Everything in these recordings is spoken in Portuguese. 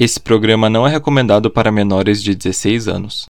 Esse programa não é recomendado para menores de 16 anos.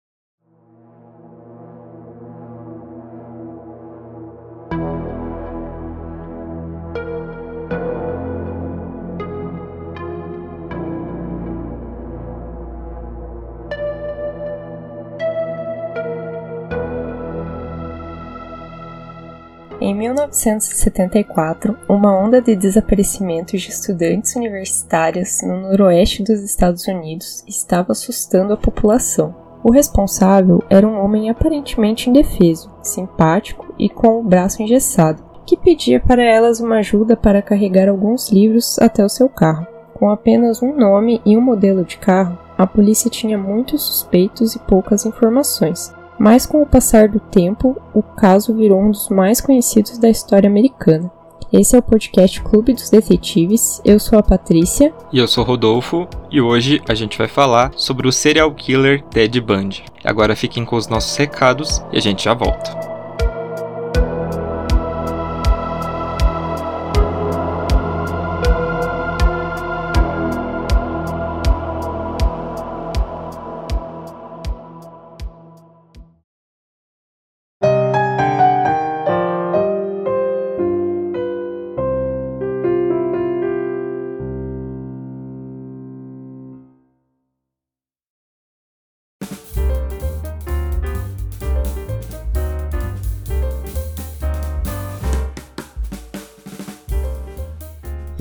1974, uma onda de desaparecimentos de estudantes universitárias no noroeste dos Estados Unidos estava assustando a população. O responsável era um homem aparentemente indefeso, simpático e com o braço engessado, que pedia para elas uma ajuda para carregar alguns livros até o seu carro. Com apenas um nome e um modelo de carro, a polícia tinha muitos suspeitos e poucas informações, mas com o passar do tempo, o caso virou um dos mais conhecidos da história americana. Esse é o podcast Clube dos Detetives. Eu sou a Patrícia. E eu sou o Rodolfo. E hoje a gente vai falar sobre o serial killer Ted Bundy. Agora fiquem com os nossos recados e a gente já volta.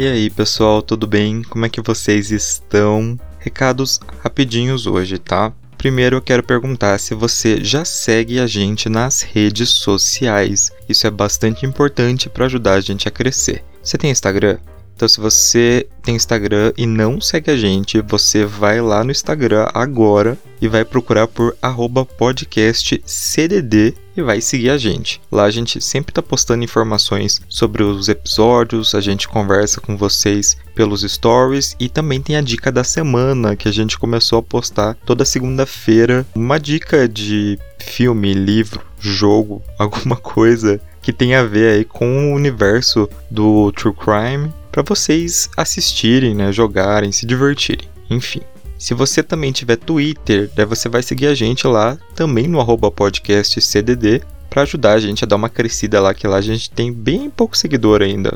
E aí, pessoal, tudo bem? Como é que vocês estão? Recados rapidinhos hoje, tá? Primeiro eu quero perguntar se você já segue a gente nas redes sociais. Isso é bastante importante para ajudar a gente a crescer. Você tem Instagram? Então, se você tem Instagram e não segue a gente, você vai lá no Instagram agora e vai procurar por podcastcdd e vai seguir a gente. Lá a gente sempre está postando informações sobre os episódios, a gente conversa com vocês pelos stories e também tem a dica da semana que a gente começou a postar toda segunda-feira. Uma dica de filme, livro, jogo, alguma coisa que tem a ver aí com o universo do True Crime para vocês assistirem, né, jogarem, se divertirem, enfim. Se você também tiver Twitter, daí você vai seguir a gente lá também no podcastcdd para ajudar a gente a dar uma crescida lá, que lá a gente tem bem pouco seguidor ainda.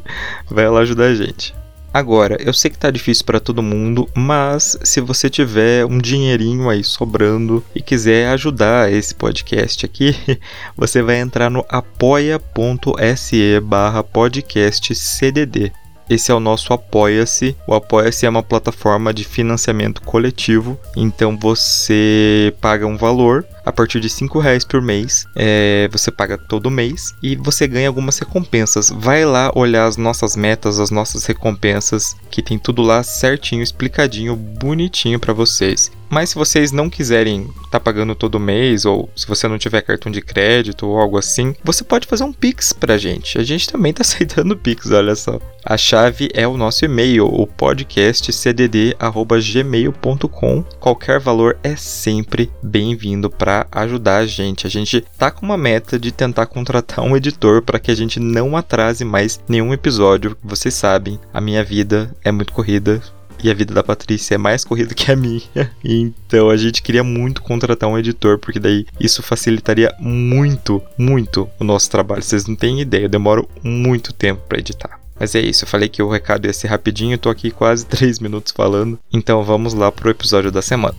vai lá ajudar a gente. Agora, eu sei que tá difícil para todo mundo, mas se você tiver um dinheirinho aí sobrando e quiser ajudar esse podcast aqui, você vai entrar no apoia.se barra podcastcdd. Esse é o nosso Apoia-se. O Apoia-se é uma plataforma de financiamento coletivo. Então você paga um valor a partir de cinco reais por mês. É, você paga todo mês e você ganha algumas recompensas. Vai lá olhar as nossas metas, as nossas recompensas, que tem tudo lá certinho, explicadinho, bonitinho para vocês. Mas se vocês não quiserem estar tá pagando todo mês, ou se você não tiver cartão de crédito ou algo assim, você pode fazer um Pix pra gente. A gente também tá aceitando Pix, olha só. A chave é o nosso e-mail, o podcastcdd.gmail.com. Qualquer valor é sempre bem-vindo para ajudar a gente. A gente tá com uma meta de tentar contratar um editor para que a gente não atrase mais nenhum episódio. Vocês sabem, a minha vida é muito corrida e a vida da Patrícia é mais corrida que a minha. Então a gente queria muito contratar um editor, porque daí isso facilitaria muito, muito o nosso trabalho. Vocês não têm ideia, eu demoro muito tempo para editar. Mas é isso, eu falei que o recado ia ser rapidinho, eu tô aqui quase 3 minutos falando. Então vamos lá pro episódio da semana.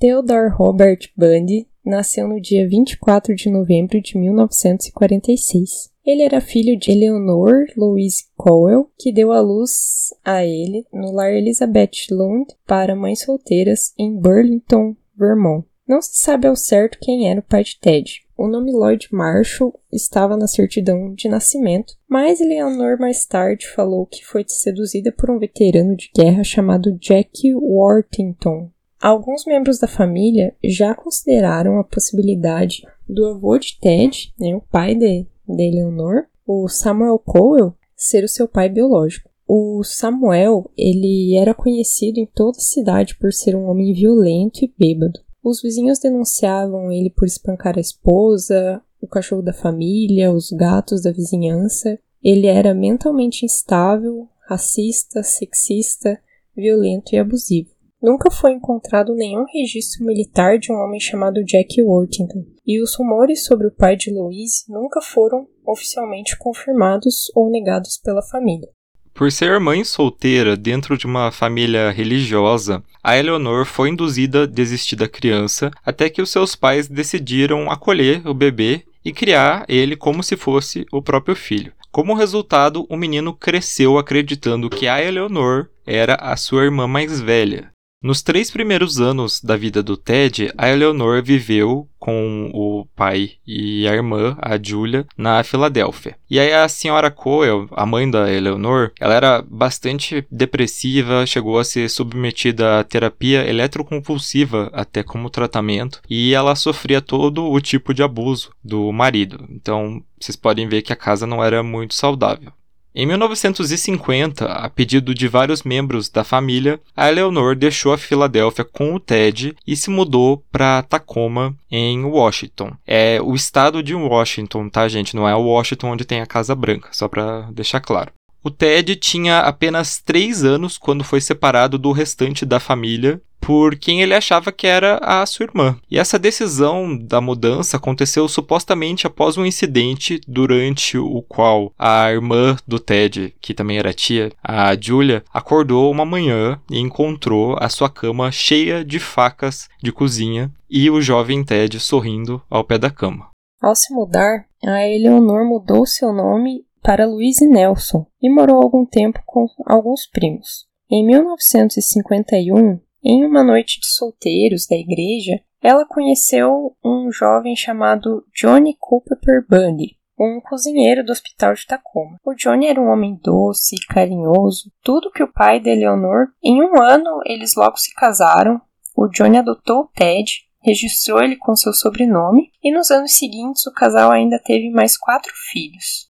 Theodore Robert Bundy nasceu no dia 24 de novembro de 1946. Ele era filho de Eleanor Louise Cowell, que deu à luz a ele no lar Elizabeth Lund para mães solteiras em Burlington, Vermont. Não se sabe ao certo quem era o pai de Ted. O nome Lloyd Marshall estava na certidão de nascimento, mas Eleanor mais tarde falou que foi seduzida por um veterano de guerra chamado Jack Worthington, Alguns membros da família já consideraram a possibilidade do avô de Ted, né, o pai de, de Eleanor, o Samuel Cowell, ser o seu pai biológico. O Samuel, ele era conhecido em toda a cidade por ser um homem violento e bêbado. Os vizinhos denunciavam ele por espancar a esposa, o cachorro da família, os gatos da vizinhança. Ele era mentalmente instável, racista, sexista, violento e abusivo. Nunca foi encontrado nenhum registro militar de um homem chamado Jack Worthington, e os rumores sobre o pai de Louise nunca foram oficialmente confirmados ou negados pela família. Por ser mãe solteira dentro de uma família religiosa, a Eleanor foi induzida a desistir da criança até que os seus pais decidiram acolher o bebê e criar ele como se fosse o próprio filho. Como resultado, o menino cresceu acreditando que a Eleanor era a sua irmã mais velha. Nos três primeiros anos da vida do Ted, a Eleanor viveu com o pai e a irmã, a Julia, na Filadélfia. E aí a senhora Coel, a mãe da Eleanor, ela era bastante depressiva, chegou a ser submetida a terapia eletroconvulsiva até como tratamento, e ela sofria todo o tipo de abuso do marido. Então, vocês podem ver que a casa não era muito saudável. Em 1950, a pedido de vários membros da família, a Eleanor deixou a Filadélfia com o Ted e se mudou para Tacoma, em Washington. É o estado de Washington, tá, gente? Não é o Washington onde tem a Casa Branca, só para deixar claro. O Ted tinha apenas 3 anos quando foi separado do restante da família por quem ele achava que era a sua irmã. E essa decisão da mudança aconteceu supostamente após um incidente durante o qual a irmã do Ted, que também era tia, a Julia, acordou uma manhã e encontrou a sua cama cheia de facas de cozinha e o jovem Ted sorrindo ao pé da cama. Ao se mudar, a Eleanor mudou seu nome para Louise Nelson e morou algum tempo com alguns primos. Em 1951, em uma noite de solteiros da igreja, ela conheceu um jovem chamado Johnny Culpeper Bundy, um cozinheiro do hospital de Tacoma. O Johnny era um homem doce e carinhoso, tudo que o pai de Eleanor. Em um ano, eles logo se casaram. O Johnny adotou o Ted, registrou ele com seu sobrenome, e nos anos seguintes o casal ainda teve mais quatro filhos.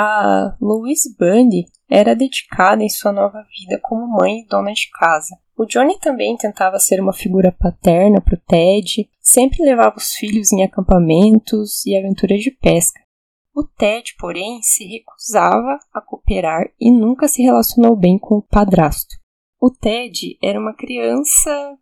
A Louise Bundy era dedicada em sua nova vida como mãe e dona de casa. O Johnny também tentava ser uma figura paterna para o Ted, sempre levava os filhos em acampamentos e aventuras de pesca. O Ted, porém, se recusava a cooperar e nunca se relacionou bem com o padrasto. O Ted era uma criança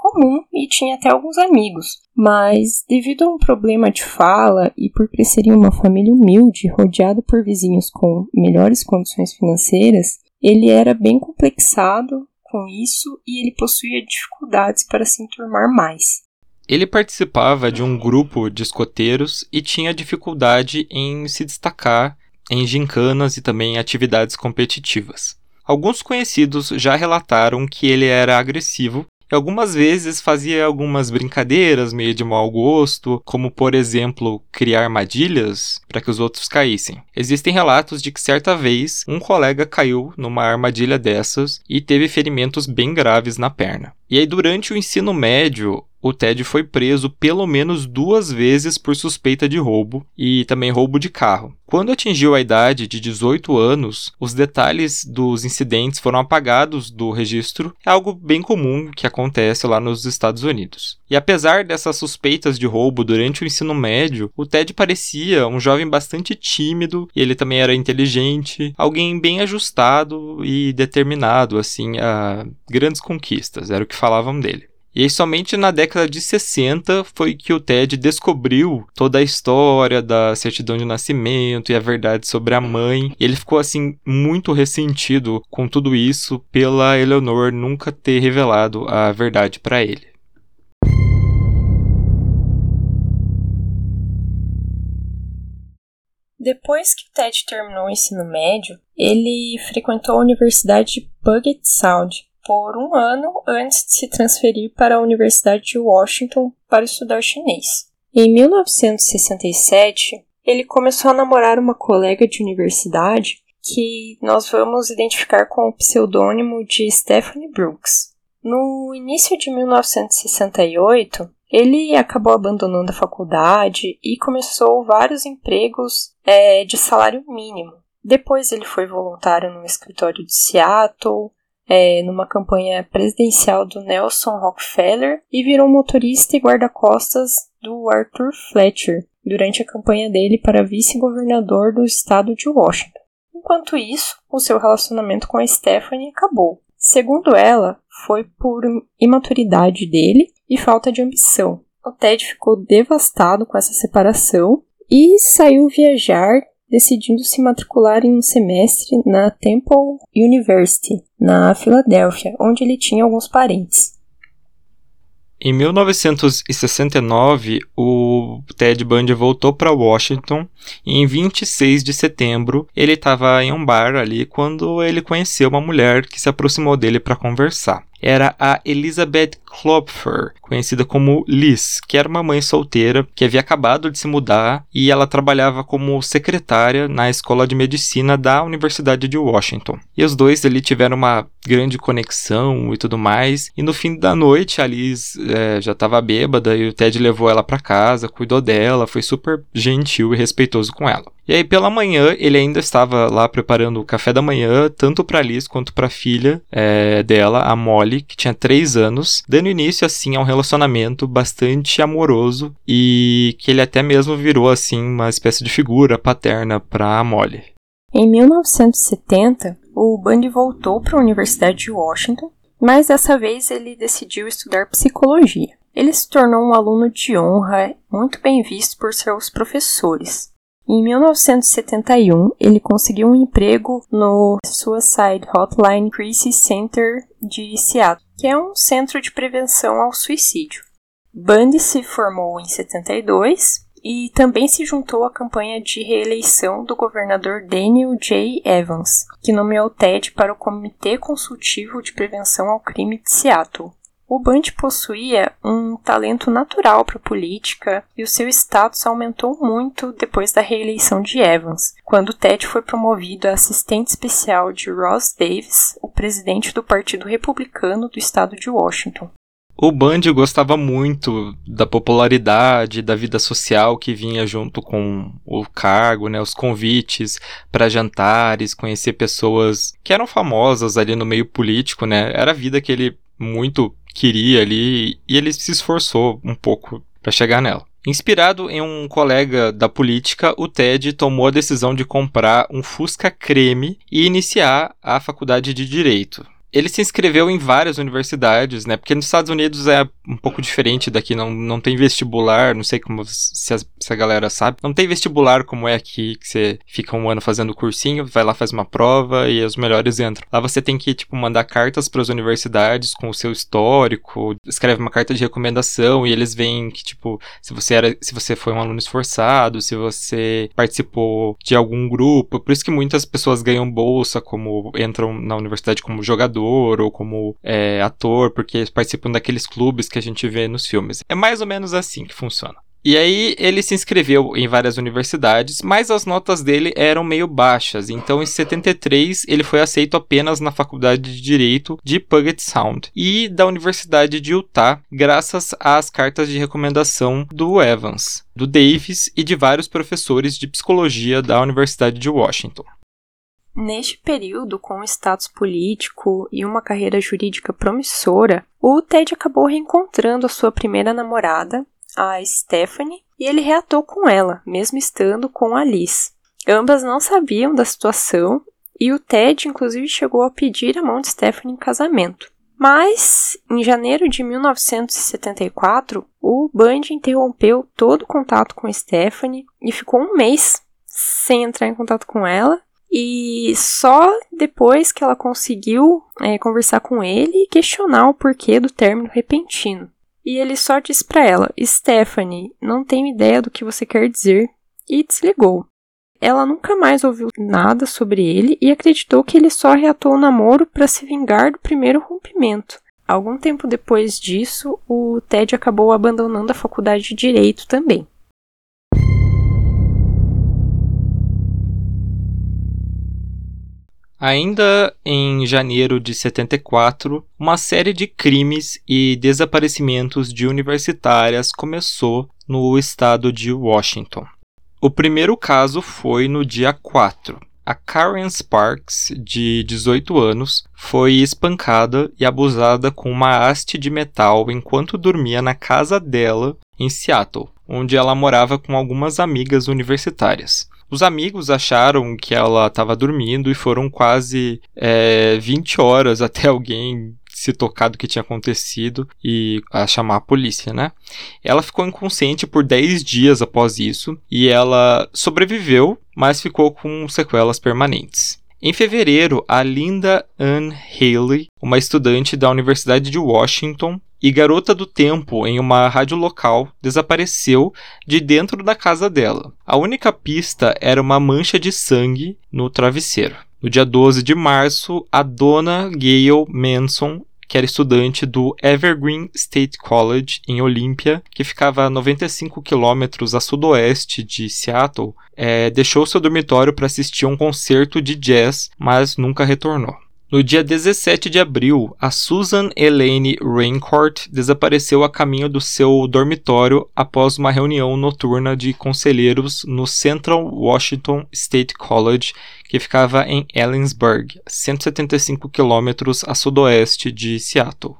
comum e tinha até alguns amigos, mas devido a um problema de fala e por crescer em uma família humilde, rodeado por vizinhos com melhores condições financeiras, ele era bem complexado com isso e ele possuía dificuldades para se enturmar mais. Ele participava de um grupo de escoteiros e tinha dificuldade em se destacar em gincanas e também em atividades competitivas. Alguns conhecidos já relataram que ele era agressivo e algumas vezes fazia algumas brincadeiras meio de mau gosto, como por exemplo criar armadilhas para que os outros caíssem. Existem relatos de que certa vez um colega caiu numa armadilha dessas e teve ferimentos bem graves na perna. E aí, durante o ensino médio, o Ted foi preso pelo menos duas vezes por suspeita de roubo e também roubo de carro. Quando atingiu a idade de 18 anos, os detalhes dos incidentes foram apagados do registro, é algo bem comum que acontece lá nos Estados Unidos. E apesar dessas suspeitas de roubo durante o ensino médio, o Ted parecia um jovem bastante tímido e ele também era inteligente, alguém bem ajustado e determinado assim a grandes conquistas, era o que falavam dele. E aí, somente na década de 60 foi que o Ted descobriu toda a história da certidão de nascimento e a verdade sobre a mãe. E ele ficou, assim, muito ressentido com tudo isso pela Eleanor nunca ter revelado a verdade para ele. Depois que Ted terminou o ensino médio, ele frequentou a Universidade de Puget Sound, por um ano antes de se transferir para a Universidade de Washington para estudar chinês. Em 1967, ele começou a namorar uma colega de universidade que nós vamos identificar com o pseudônimo de Stephanie Brooks. No início de 1968, ele acabou abandonando a faculdade e começou vários empregos é, de salário mínimo. Depois ele foi voluntário no escritório de Seattle, é, numa campanha presidencial do Nelson Rockefeller e virou motorista e guarda-costas do Arthur Fletcher durante a campanha dele para vice-governador do estado de Washington. Enquanto isso, o seu relacionamento com a Stephanie acabou. Segundo ela, foi por imaturidade dele e falta de ambição. O Ted ficou devastado com essa separação e saiu viajar decidindo se matricular em um semestre na Temple University, na Filadélfia, onde ele tinha alguns parentes. Em 1969, o Ted Bundy voltou para Washington e em 26 de setembro ele estava em um bar ali quando ele conheceu uma mulher que se aproximou dele para conversar era a Elizabeth Klopfer, conhecida como Liz, que era uma mãe solteira que havia acabado de se mudar e ela trabalhava como secretária na escola de medicina da Universidade de Washington. E os dois ali tiveram uma grande conexão e tudo mais. E no fim da noite a Liz é, já estava bêbada e o Ted levou ela para casa, cuidou dela, foi super gentil e respeitoso com ela. E aí, pela manhã, ele ainda estava lá preparando o café da manhã, tanto para Liz quanto para a filha é, dela, a Molly, que tinha 3 anos, dando início, assim, a um relacionamento bastante amoroso e que ele até mesmo virou, assim, uma espécie de figura paterna para a Molly. Em 1970, o Bundy voltou para a Universidade de Washington, mas dessa vez ele decidiu estudar psicologia. Ele se tornou um aluno de honra, muito bem visto por seus professores. Em 1971, ele conseguiu um emprego no Suicide Hotline Crisis Center de Seattle, que é um centro de prevenção ao suicídio. Bundy se formou em 72 e também se juntou à campanha de reeleição do governador Daniel J. Evans, que nomeou Ted para o Comitê Consultivo de Prevenção ao Crime de Seattle. O Bundy possuía um talento natural para política e o seu status aumentou muito depois da reeleição de Evans, quando Ted foi promovido a assistente especial de Ross Davis, o presidente do Partido Republicano do estado de Washington. O Bundy gostava muito da popularidade, da vida social que vinha junto com o cargo, né, os convites para jantares, conhecer pessoas que eram famosas ali no meio político, né? Era a vida que ele muito queria ali e ele se esforçou um pouco para chegar nela. Inspirado em um colega da política, o Ted tomou a decisão de comprar um Fusca Creme e iniciar a faculdade de Direito ele se inscreveu em várias universidades, né? Porque nos Estados Unidos é um pouco diferente daqui, não, não tem vestibular, não sei como se a, se a galera sabe. Não tem vestibular como é aqui, que você fica um ano fazendo cursinho, vai lá, faz uma prova e os melhores entram. Lá você tem que, tipo, mandar cartas para as universidades com o seu histórico, escreve uma carta de recomendação e eles veem que, tipo, se você era, se você foi um aluno esforçado, se você participou de algum grupo. Por isso que muitas pessoas ganham bolsa, como entram na universidade como jogador ou como é, ator, porque eles participam daqueles clubes que a gente vê nos filmes. É mais ou menos assim que funciona. E aí ele se inscreveu em várias universidades, mas as notas dele eram meio baixas. Então em 73 ele foi aceito apenas na Faculdade de Direito de Puget Sound e da Universidade de Utah, graças às cartas de recomendação do Evans, do Davis e de vários professores de psicologia da Universidade de Washington. Neste período, com status político e uma carreira jurídica promissora, o Ted acabou reencontrando a sua primeira namorada, a Stephanie, e ele reatou com ela, mesmo estando com a Liz. Ambas não sabiam da situação e o Ted, inclusive, chegou a pedir a mão de Stephanie em casamento. Mas, em janeiro de 1974, o Bundy interrompeu todo o contato com Stephanie e ficou um mês sem entrar em contato com ela e só depois que ela conseguiu é, conversar com ele e questionar o porquê do término repentino. E ele só disse para ela: Stephanie, não tenho ideia do que você quer dizer, e desligou. Ela nunca mais ouviu nada sobre ele e acreditou que ele só reatou o namoro para se vingar do primeiro rompimento. Algum tempo depois disso, o Ted acabou abandonando a faculdade de direito também. Ainda em janeiro de 74, uma série de crimes e desaparecimentos de universitárias começou no estado de Washington. O primeiro caso foi no dia 4. A Karen Sparks, de 18 anos, foi espancada e abusada com uma haste de metal enquanto dormia na casa dela em Seattle, onde ela morava com algumas amigas universitárias. Os amigos acharam que ela estava dormindo e foram quase é, 20 horas até alguém se tocar do que tinha acontecido e a chamar a polícia, né? Ela ficou inconsciente por 10 dias após isso e ela sobreviveu, mas ficou com sequelas permanentes. Em fevereiro, a Linda Ann Haley, uma estudante da Universidade de Washington e garota do tempo em uma rádio local, desapareceu de dentro da casa dela. A única pista era uma mancha de sangue no travesseiro. No dia 12 de março, a dona Gail Manson que era estudante do Evergreen State College em Olympia, que ficava a 95 quilômetros a sudoeste de Seattle, é, deixou seu dormitório para assistir a um concerto de jazz, mas nunca retornou. No dia 17 de abril, a Susan Elaine Raincourt desapareceu a caminho do seu dormitório após uma reunião noturna de conselheiros no Central Washington State College, que ficava em Ellensburg, 175 quilômetros a sudoeste de Seattle.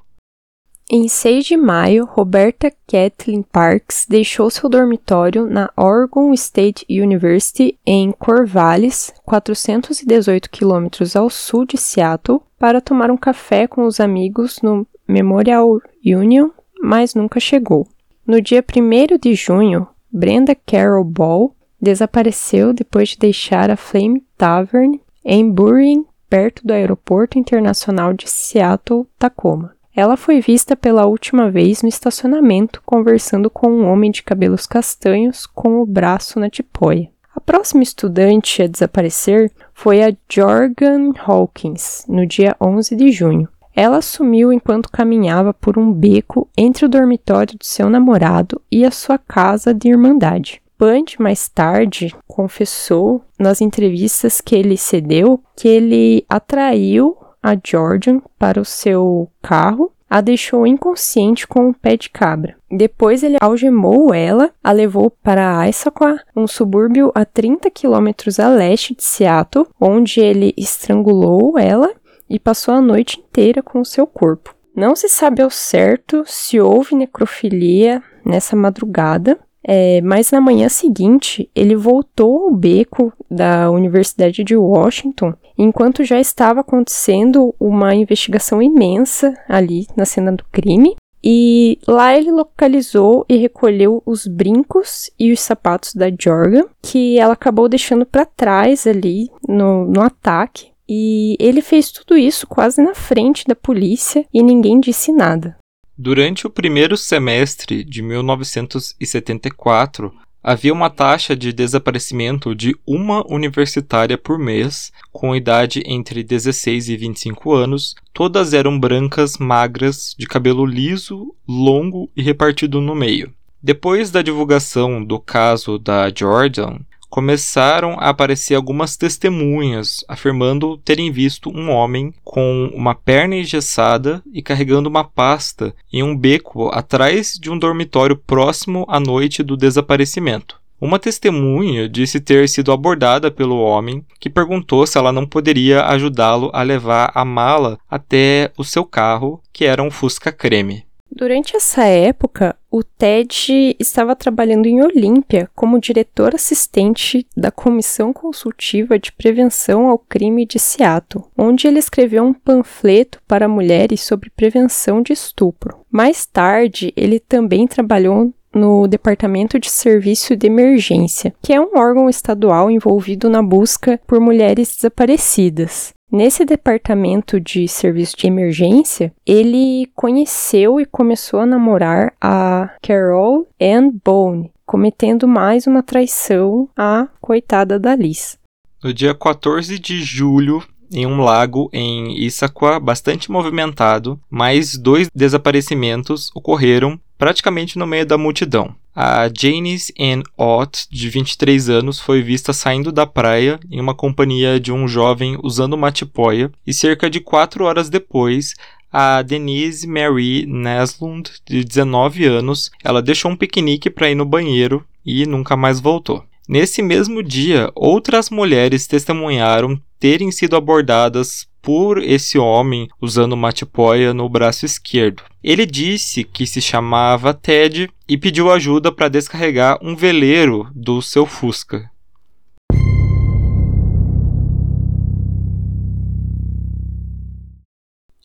Em 6 de maio, Roberta Kathleen Parks deixou seu dormitório na Oregon State University em Corvallis, 418 quilômetros ao sul de Seattle, para tomar um café com os amigos no Memorial Union, mas nunca chegou. No dia 1 de junho, Brenda Carroll Ball desapareceu depois de deixar a Flame Tavern em Burien, perto do Aeroporto Internacional de Seattle-Tacoma. Ela foi vista pela última vez no estacionamento conversando com um homem de cabelos castanhos com o braço na tipóia. A próxima estudante a desaparecer foi a Jorgan Hawkins, no dia 11 de junho. Ela sumiu enquanto caminhava por um beco entre o dormitório do seu namorado e a sua casa de irmandade. Band, mais tarde, confessou nas entrevistas que ele cedeu que ele atraiu a Jordan para o seu carro, a deixou inconsciente com um pé de cabra. Depois ele algemou ela, a levou para Issaquah, um subúrbio a 30 quilômetros a leste de Seattle, onde ele estrangulou ela e passou a noite inteira com o seu corpo. Não se sabe ao certo se houve necrofilia nessa madrugada, é, mas na manhã seguinte, ele voltou ao beco da Universidade de Washington, enquanto já estava acontecendo uma investigação imensa ali na cena do crime. E lá ele localizou e recolheu os brincos e os sapatos da Jorga, que ela acabou deixando para trás ali no, no ataque. E ele fez tudo isso quase na frente da polícia e ninguém disse nada. Durante o primeiro semestre de 1974, havia uma taxa de desaparecimento de uma universitária por mês, com idade entre 16 e 25 anos. Todas eram brancas, magras, de cabelo liso, longo e repartido no meio. Depois da divulgação do caso da Jordan, começaram a aparecer algumas testemunhas afirmando terem visto um homem com uma perna engessada e carregando uma pasta em um beco atrás de um dormitório próximo à noite do desaparecimento. Uma testemunha disse ter sido abordada pelo homem, que perguntou se ela não poderia ajudá-lo a levar a mala até o seu carro, que era um Fusca Creme. Durante essa época, o Ted estava trabalhando em Olímpia como diretor assistente da Comissão Consultiva de Prevenção ao Crime de Seattle, onde ele escreveu um panfleto para mulheres sobre prevenção de estupro. Mais tarde, ele também trabalhou no Departamento de Serviço de Emergência, que é um órgão estadual envolvido na busca por mulheres desaparecidas. Nesse departamento de serviço de emergência, ele conheceu e começou a namorar a Carol Ann Bone, cometendo mais uma traição à coitada da Liz. No dia 14 de julho, em um lago em Issaquah, bastante movimentado, mais dois desaparecimentos ocorreram praticamente no meio da multidão. A Janice Ann Ott, de 23 anos, foi vista saindo da praia em uma companhia de um jovem usando uma tipóia, e cerca de quatro horas depois, a Denise Mary Neslund, de 19 anos, ela deixou um piquenique para ir no banheiro e nunca mais voltou. Nesse mesmo dia, outras mulheres testemunharam terem sido abordadas por esse homem usando uma tipóia no braço esquerdo. Ele disse que se chamava Ted e pediu ajuda para descarregar um veleiro do seu Fusca.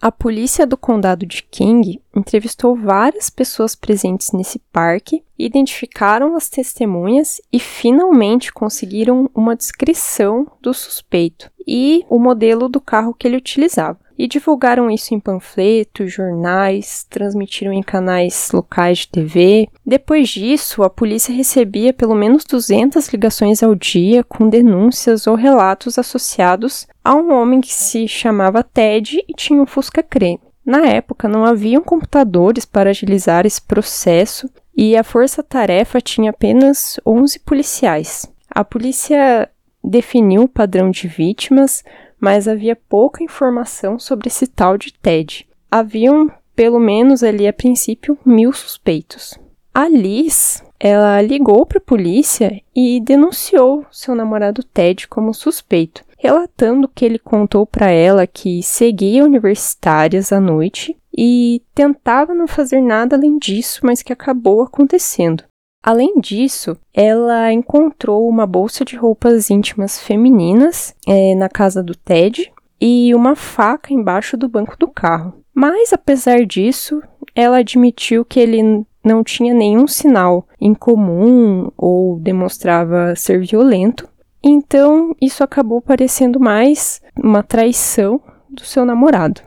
A polícia do condado de King entrevistou várias pessoas presentes nesse parque, identificaram as testemunhas e finalmente conseguiram uma descrição do suspeito e o modelo do carro que ele utilizava e divulgaram isso em panfletos, jornais, transmitiram em canais locais de TV. Depois disso, a polícia recebia pelo menos 200 ligações ao dia com denúncias ou relatos associados a um homem que se chamava Ted e tinha um Fusca creme. Na época, não haviam computadores para agilizar esse processo e a força-tarefa tinha apenas 11 policiais. A polícia definiu o padrão de vítimas, mas havia pouca informação sobre esse tal de Ted. Haviam, pelo menos ali a princípio, mil suspeitos. A Liz, ela ligou para a polícia e denunciou seu namorado Ted como suspeito, relatando que ele contou para ela que seguia universitárias à noite e tentava não fazer nada além disso, mas que acabou acontecendo. Além disso, ela encontrou uma bolsa de roupas íntimas femininas é, na casa do Ted e uma faca embaixo do banco do carro. Mas, apesar disso, ela admitiu que ele não tinha nenhum sinal incomum ou demonstrava ser violento. Então, isso acabou parecendo mais uma traição do seu namorado.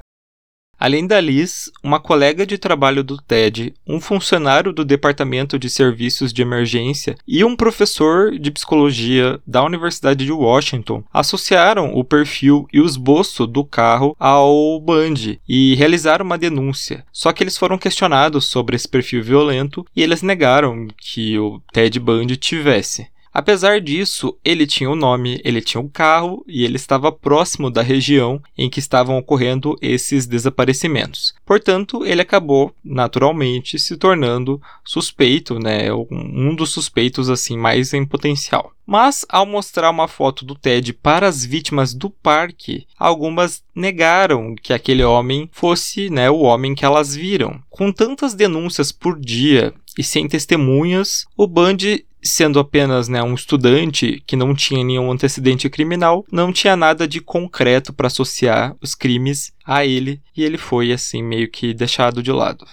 Além da Liz, uma colega de trabalho do Ted, um funcionário do Departamento de Serviços de Emergência e um professor de psicologia da Universidade de Washington associaram o perfil e o esboço do carro ao Bundy e realizaram uma denúncia. Só que eles foram questionados sobre esse perfil violento e eles negaram que o Ted Bundy tivesse. Apesar disso, ele tinha o um nome, ele tinha um carro e ele estava próximo da região em que estavam ocorrendo esses desaparecimentos. Portanto, ele acabou naturalmente se tornando suspeito, né, um dos suspeitos assim mais em potencial. Mas ao mostrar uma foto do Ted para as vítimas do parque, algumas negaram que aquele homem fosse, né, o homem que elas viram. Com tantas denúncias por dia e sem testemunhas, o Band sendo apenas né, um estudante que não tinha nenhum antecedente criminal, não tinha nada de concreto para associar os crimes a ele e ele foi assim meio que deixado de lado.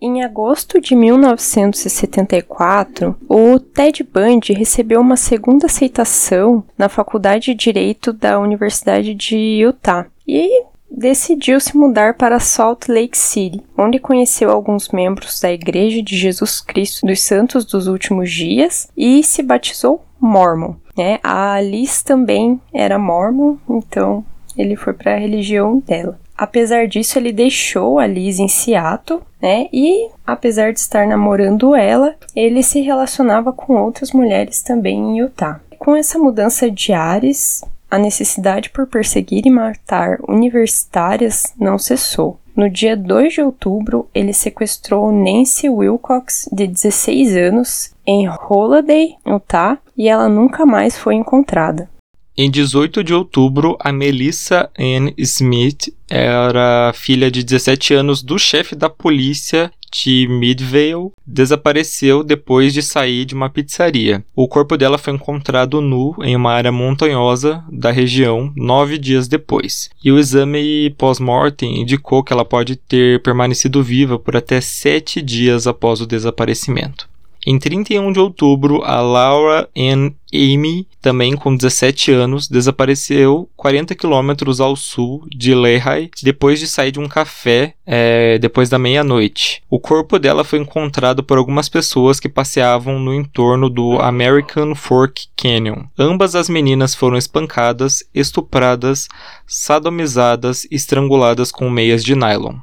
Em agosto de 1974, o Ted Bundy recebeu uma segunda aceitação na Faculdade de Direito da Universidade de Utah. E decidiu se mudar para Salt Lake City, onde conheceu alguns membros da Igreja de Jesus Cristo dos Santos dos Últimos Dias e se batizou Mormon. Né? A Liz também era Mormon, então ele foi para a religião dela. Apesar disso, ele deixou a Liz em Seattle, né? E apesar de estar namorando ela, ele se relacionava com outras mulheres também em Utah. Com essa mudança de ares, a necessidade por perseguir e matar universitárias não cessou. No dia 2 de outubro, ele sequestrou Nancy Wilcox, de 16 anos, em Holiday, Utah, e ela nunca mais foi encontrada. Em 18 de outubro, a Melissa Ann Smith era filha de 17 anos do chefe da polícia de Midvale desapareceu depois de sair de uma pizzaria. O corpo dela foi encontrado nu em uma área montanhosa da região nove dias depois. E o exame pós-mortem indicou que ela pode ter permanecido viva por até sete dias após o desaparecimento. Em 31 de outubro, a Laura Ann Amy, também com 17 anos, desapareceu 40 quilômetros ao sul de Lehigh depois de sair de um café é, depois da meia-noite. O corpo dela foi encontrado por algumas pessoas que passeavam no entorno do American Fork Canyon. Ambas as meninas foram espancadas, estupradas, sadomizadas e estranguladas com meias de nylon.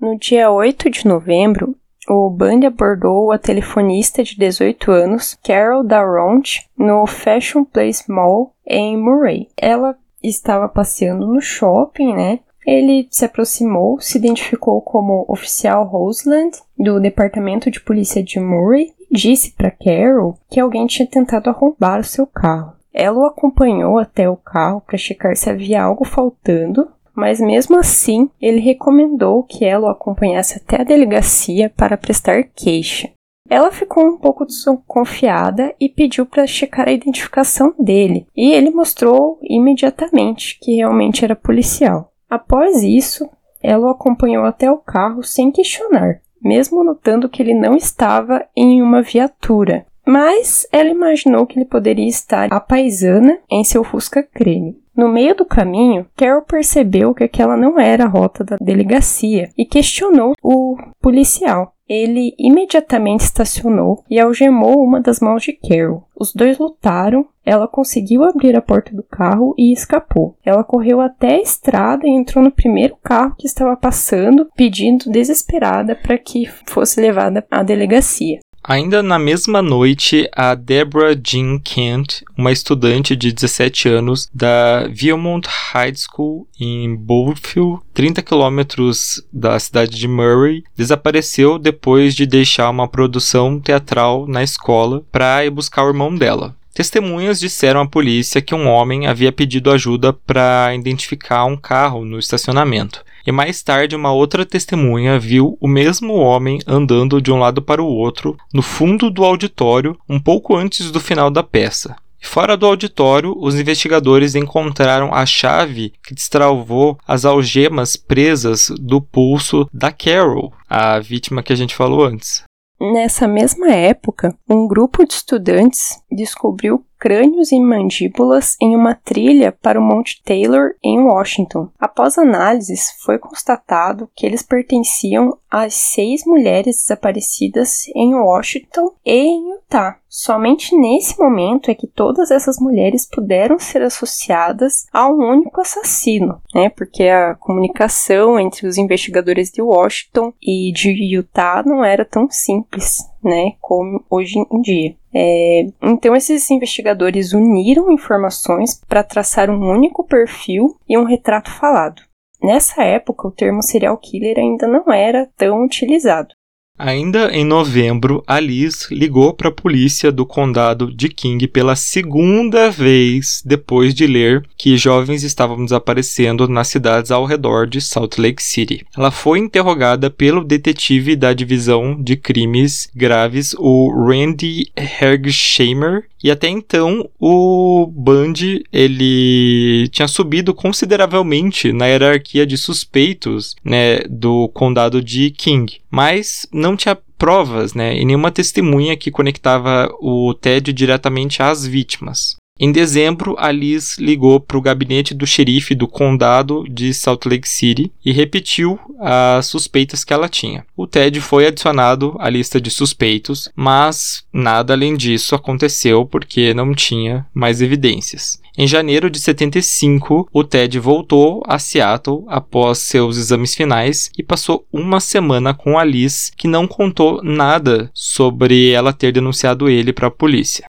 No dia 8 de novembro, o Bundy abordou a telefonista de 18 anos, Carol Darront, no Fashion Place Mall em Murray. Ela estava passeando no shopping, né? Ele se aproximou, se identificou como oficial Roseland do Departamento de Polícia de Murray e disse para Carol que alguém tinha tentado arrombar o seu carro. Ela o acompanhou até o carro para checar se havia algo faltando, mas mesmo assim ele recomendou que ela o acompanhasse até a delegacia para prestar queixa. Ela ficou um pouco desconfiada e pediu para checar a identificação dele, e ele mostrou imediatamente que realmente era policial. Após isso, ela o acompanhou até o carro sem questionar, mesmo notando que ele não estava em uma viatura. Mas ela imaginou que ele poderia estar a paisana em seu Fusca creme. No meio do caminho, Carol percebeu que aquela não era a rota da delegacia e questionou o policial. Ele imediatamente estacionou e algemou uma das mãos de Carol. Os dois lutaram, ela conseguiu abrir a porta do carro e escapou. Ela correu até a estrada e entrou no primeiro carro que estava passando, pedindo desesperada para que fosse levada à delegacia. Ainda na mesma noite, a Deborah Jean Kent, uma estudante de 17 anos da Viewmont High School em Bowfield, 30 quilômetros da cidade de Murray, desapareceu depois de deixar uma produção teatral na escola para ir buscar o irmão dela. Testemunhas disseram à polícia que um homem havia pedido ajuda para identificar um carro no estacionamento e mais tarde uma outra testemunha viu o mesmo homem andando de um lado para o outro no fundo do auditório um pouco antes do final da peça. Fora do auditório, os investigadores encontraram a chave que destravou as algemas presas do pulso da Carol, a vítima que a gente falou antes. Nessa mesma época, um grupo de estudantes descobriu crânios e mandíbulas em uma trilha para o Monte Taylor, em Washington. Após análises, foi constatado que eles pertenciam às seis mulheres desaparecidas em Washington e em Utah. Somente nesse momento é que todas essas mulheres puderam ser associadas a um único assassino, né? Porque a comunicação entre os investigadores de Washington e de Utah não era tão simples, né? Como hoje em dia. É, então, esses investigadores uniram informações para traçar um único perfil e um retrato falado. Nessa época, o termo serial killer ainda não era tão utilizado. Ainda em novembro, Alice ligou para a polícia do condado de King pela segunda vez depois de ler que jovens estavam desaparecendo nas cidades ao redor de Salt Lake City. Ela foi interrogada pelo detetive da divisão de crimes graves, o Randy Hergesheimer, e até então o Bundy ele tinha subido consideravelmente na hierarquia de suspeitos né, do condado de King, mas não tinha provas né, e nenhuma testemunha que conectava o Ted diretamente às vítimas. Em dezembro, Alice ligou para o gabinete do xerife do condado de Salt Lake City e repetiu as suspeitas que ela tinha. O Ted foi adicionado à lista de suspeitos, mas nada além disso aconteceu porque não tinha mais evidências. Em janeiro de 75, o Ted voltou a Seattle após seus exames finais e passou uma semana com Alice, que não contou nada sobre ela ter denunciado ele para a polícia.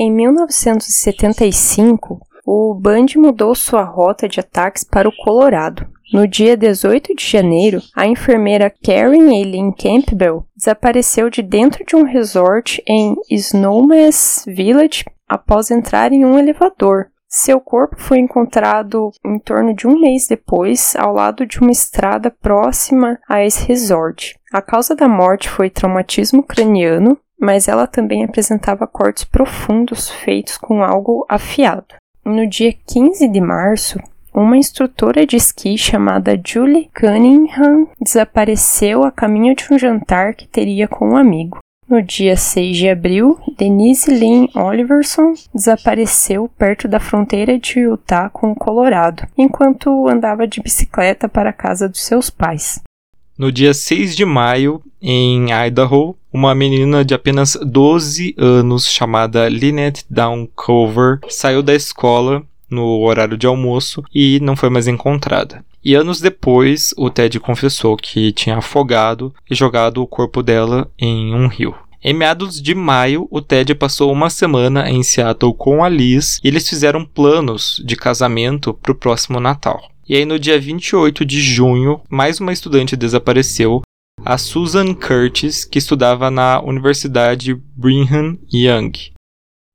Em 1975, o Band mudou sua rota de ataques para o Colorado. No dia 18 de janeiro, a enfermeira Karen Eileen Campbell desapareceu de dentro de um resort em Snowmass Village após entrar em um elevador. Seu corpo foi encontrado em torno de um mês depois, ao lado de uma estrada próxima a esse resort. A causa da morte foi traumatismo craniano, mas ela também apresentava cortes profundos feitos com algo afiado. No dia 15 de março, uma instrutora de esqui chamada Julie Cunningham desapareceu a caminho de um jantar que teria com um amigo. No dia 6 de abril, Denise Lynn Oliverson desapareceu perto da fronteira de Utah com o Colorado, enquanto andava de bicicleta para a casa dos seus pais. No dia 6 de maio, em Idaho, uma menina de apenas 12 anos chamada Lynette Downcover saiu da escola no horário de almoço e não foi mais encontrada. E anos depois, o Ted confessou que tinha afogado e jogado o corpo dela em um rio. Em meados de maio, o Ted passou uma semana em Seattle com a Liz e eles fizeram planos de casamento para o próximo Natal. E aí, no dia 28 de junho, mais uma estudante desapareceu, a Susan Curtis, que estudava na Universidade Brigham Young.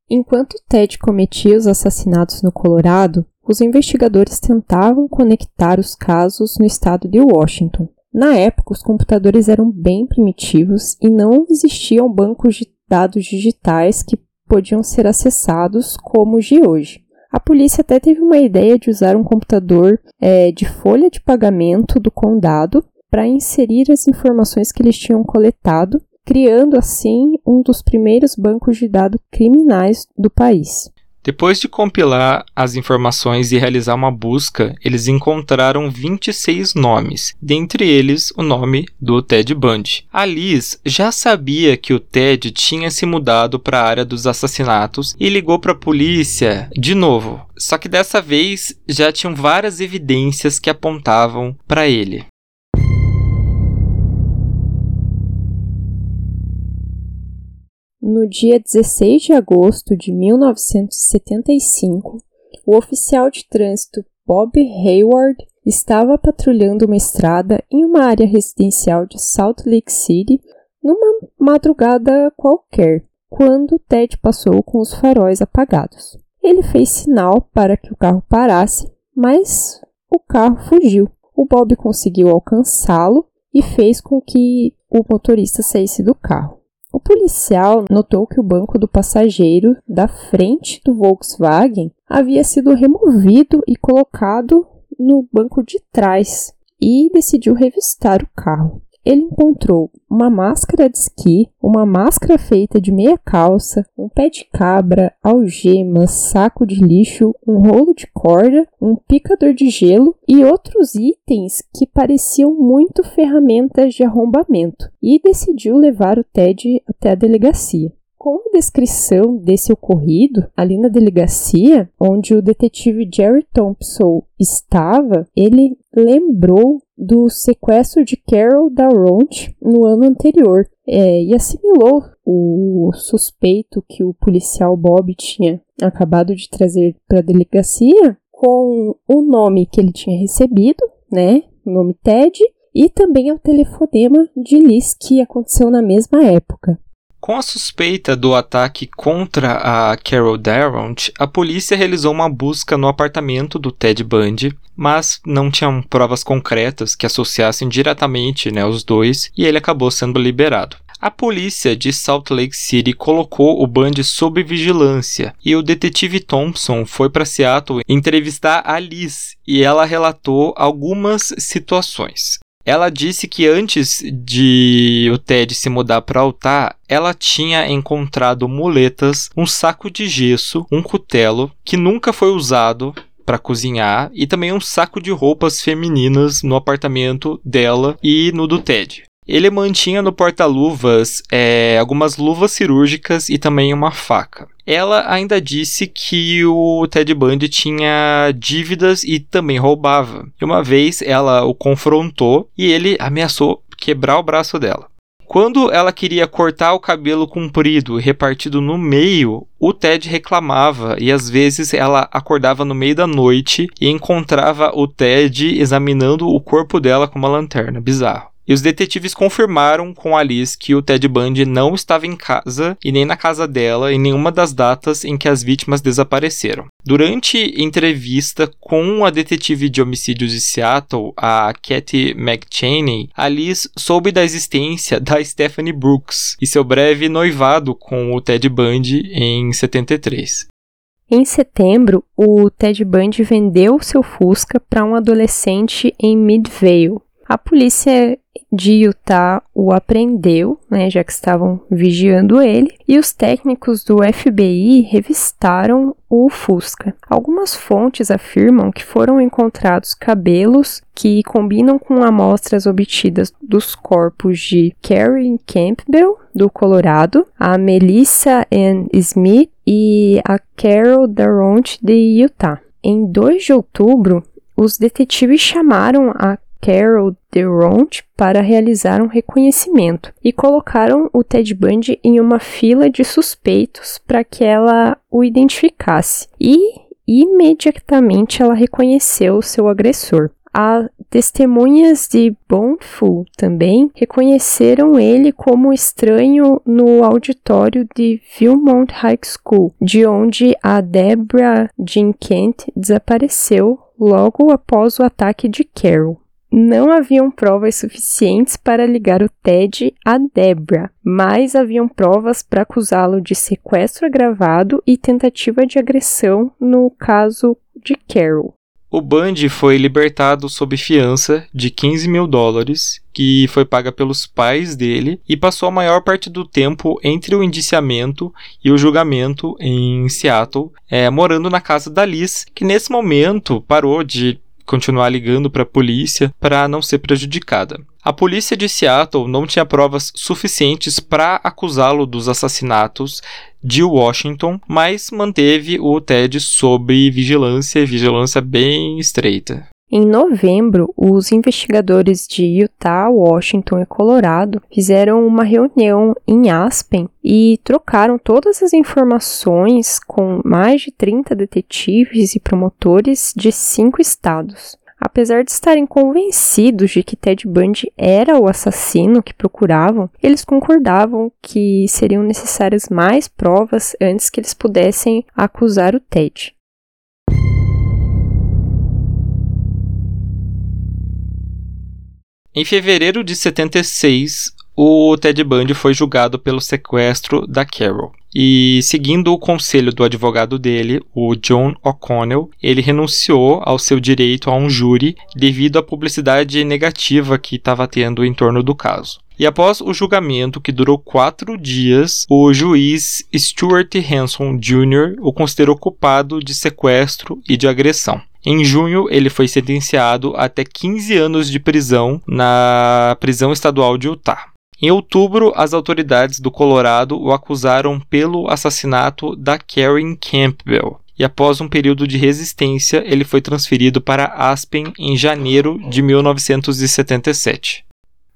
Enquanto Ted cometia os assassinatos no Colorado, os investigadores tentavam conectar os casos no estado de Washington. Na época, os computadores eram bem primitivos e não existiam bancos de dados digitais que podiam ser acessados como os de hoje. A polícia até teve uma ideia de usar um computador é, de folha de pagamento do condado para inserir as informações que eles tinham coletado, criando assim um dos primeiros bancos de dados criminais do país. Depois de compilar as informações e realizar uma busca, eles encontraram 26 nomes, dentre eles o nome do Ted Bundy. A Liz já sabia que o Ted tinha se mudado para a área dos assassinatos e ligou para a polícia de novo. Só que dessa vez já tinham várias evidências que apontavam para ele. No dia 16 de agosto de 1975, o oficial de trânsito Bob Hayward estava patrulhando uma estrada em uma área residencial de Salt Lake City numa madrugada qualquer, quando Ted passou com os faróis apagados. Ele fez sinal para que o carro parasse, mas o carro fugiu. O Bob conseguiu alcançá-lo e fez com que o motorista saísse do carro. O policial notou que o banco do passageiro da frente do Volkswagen havia sido removido e colocado no banco de trás e decidiu revistar o carro ele encontrou uma máscara de esqui, uma máscara feita de meia calça, um pé de cabra, algemas, saco de lixo, um rolo de corda, um picador de gelo e outros itens que pareciam muito ferramentas de arrombamento, e decidiu levar o Ted até a delegacia. Com a descrição desse ocorrido, ali na delegacia, onde o detetive Jerry Thompson estava, ele lembrou do sequestro de Carol Darront no ano anterior é, e assimilou o suspeito que o policial Bob tinha acabado de trazer para a delegacia com o nome que ele tinha recebido, né, o nome Ted, e também o telefonema de Liz que aconteceu na mesma época. Com a suspeita do ataque contra a Carol Darront, a polícia realizou uma busca no apartamento do Ted Bundy, mas não tinham provas concretas que associassem diretamente né, os dois e ele acabou sendo liberado. A polícia de Salt Lake City colocou o Bundy sob vigilância e o detetive Thompson foi para Seattle entrevistar a Liz e ela relatou algumas situações. Ela disse que antes de o Ted se mudar para Utah, ela tinha encontrado muletas, um saco de gesso, um cutelo que nunca foi usado para cozinhar e também um saco de roupas femininas no apartamento dela e no do Ted. Ele mantinha no porta-luvas é, algumas luvas cirúrgicas e também uma faca. Ela ainda disse que o Ted Bundy tinha dívidas e também roubava. E uma vez ela o confrontou e ele ameaçou quebrar o braço dela. Quando ela queria cortar o cabelo comprido repartido no meio, o Ted reclamava e às vezes ela acordava no meio da noite e encontrava o Ted examinando o corpo dela com uma lanterna. Bizarro. E os detetives confirmaram com Alice que o Ted Bundy não estava em casa e nem na casa dela em nenhuma das datas em que as vítimas desapareceram. Durante entrevista com a detetive de homicídios de Seattle, a Kathy McChaney, Alice soube da existência da Stephanie Brooks e seu breve noivado com o Ted Bundy em 73. Em setembro, o Ted Bundy vendeu seu Fusca para um adolescente em Midvale. A polícia de Utah o apreendeu, né, já que estavam vigiando ele, e os técnicos do FBI revistaram o Fusca. Algumas fontes afirmam que foram encontrados cabelos que combinam com amostras obtidas dos corpos de Carrie Campbell, do Colorado, a Melissa Ann Smith e a Carol Daront, de Utah. Em 2 de outubro, os detetives chamaram a Carol DeRonte para realizar um reconhecimento e colocaram o Ted Bundy em uma fila de suspeitos para que ela o identificasse. E imediatamente ela reconheceu seu agressor. As testemunhas de Bonful também reconheceram ele como estranho no auditório de Vilmont High School, de onde a Deborah Jean Kent desapareceu logo após o ataque de Carol. Não haviam provas suficientes para ligar o Ted a Debra, mas haviam provas para acusá-lo de sequestro agravado e tentativa de agressão no caso de Carol. O Bundy foi libertado sob fiança de 15 mil dólares, que foi paga pelos pais dele, e passou a maior parte do tempo entre o indiciamento e o julgamento em Seattle, é, morando na casa da Liz, que nesse momento parou de continuar ligando para a polícia para não ser prejudicada. A polícia de Seattle não tinha provas suficientes para acusá-lo dos assassinatos de Washington, mas manteve o Ted sob vigilância, vigilância bem estreita. Em novembro, os investigadores de Utah, Washington e Colorado fizeram uma reunião em Aspen e trocaram todas as informações com mais de 30 detetives e promotores de cinco estados. Apesar de estarem convencidos de que Ted Bundy era o assassino que procuravam, eles concordavam que seriam necessárias mais provas antes que eles pudessem acusar o Ted. Em fevereiro de 76, o Ted Bundy foi julgado pelo sequestro da Carol. E seguindo o conselho do advogado dele, o John O'Connell, ele renunciou ao seu direito a um júri devido à publicidade negativa que estava tendo em torno do caso. E após o julgamento, que durou quatro dias, o juiz Stuart Hanson Jr. o considerou culpado de sequestro e de agressão. Em junho, ele foi sentenciado até 15 anos de prisão na prisão estadual de Utah. Em outubro, as autoridades do Colorado o acusaram pelo assassinato da Karen Campbell. E após um período de resistência, ele foi transferido para Aspen em janeiro de 1977.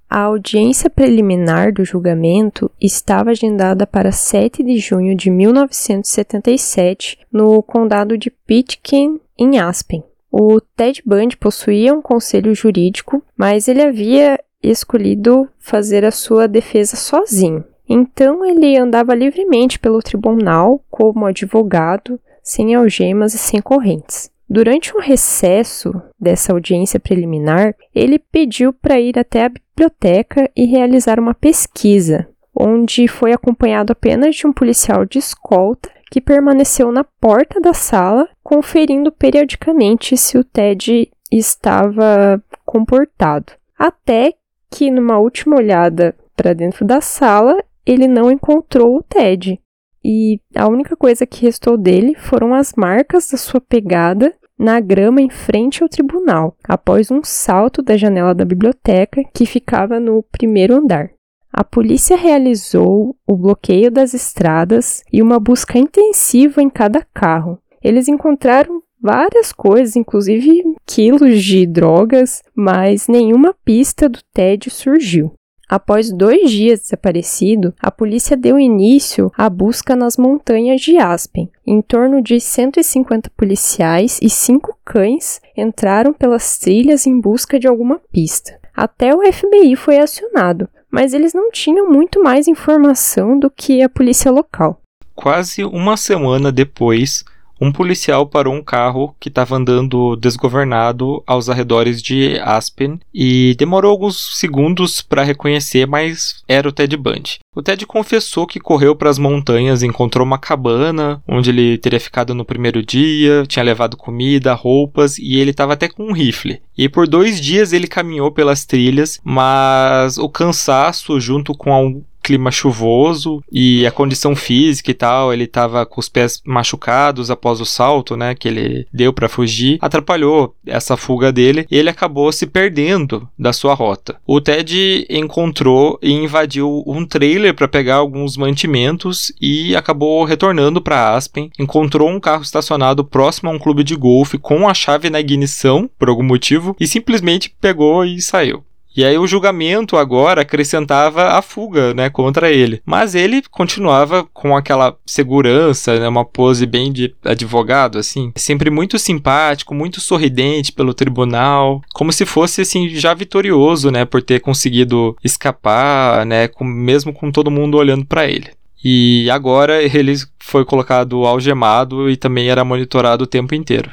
A audiência preliminar do julgamento estava agendada para 7 de junho de 1977 no condado de Pitkin, em Aspen. O Ted Bundy possuía um conselho jurídico, mas ele havia escolhido fazer a sua defesa sozinho. Então ele andava livremente pelo tribunal como advogado, sem algemas e sem correntes. Durante um recesso dessa audiência preliminar, ele pediu para ir até a biblioteca e realizar uma pesquisa, onde foi acompanhado apenas de um policial de escolta que permaneceu na porta da sala, conferindo periodicamente se o Ted estava comportado. Até que, numa última olhada para dentro da sala, ele não encontrou o Ted. E a única coisa que restou dele foram as marcas da sua pegada na grama em frente ao tribunal, após um salto da janela da biblioteca que ficava no primeiro andar. A polícia realizou o bloqueio das estradas e uma busca intensiva em cada carro. Eles encontraram várias coisas, inclusive quilos de drogas, mas nenhuma pista do Ted surgiu. Após dois dias desaparecido, a polícia deu início à busca nas montanhas de Aspen. Em torno de 150 policiais e cinco cães entraram pelas trilhas em busca de alguma pista. Até o FBI foi acionado, mas eles não tinham muito mais informação do que a polícia local. Quase uma semana depois, um policial parou um carro que estava andando desgovernado aos arredores de Aspen e demorou alguns segundos para reconhecer, mas era o Ted Bundy. O Ted confessou que correu para as montanhas, encontrou uma cabana onde ele teria ficado no primeiro dia, tinha levado comida, roupas e ele estava até com um rifle. E por dois dias ele caminhou pelas trilhas, mas o cansaço, junto com clima chuvoso e a condição física e tal, ele tava com os pés machucados após o salto, né, que ele deu para fugir, atrapalhou essa fuga dele e ele acabou se perdendo da sua rota. O Ted encontrou e invadiu um trailer para pegar alguns mantimentos e acabou retornando para Aspen, encontrou um carro estacionado próximo a um clube de golfe com a chave na ignição, por algum motivo, e simplesmente pegou e saiu. E aí o julgamento agora acrescentava a fuga, né, contra ele. Mas ele continuava com aquela segurança, né, uma pose bem de advogado, assim, sempre muito simpático, muito sorridente pelo tribunal, como se fosse assim já vitorioso, né, por ter conseguido escapar, né, com, mesmo com todo mundo olhando para ele. E agora ele foi colocado algemado e também era monitorado o tempo inteiro.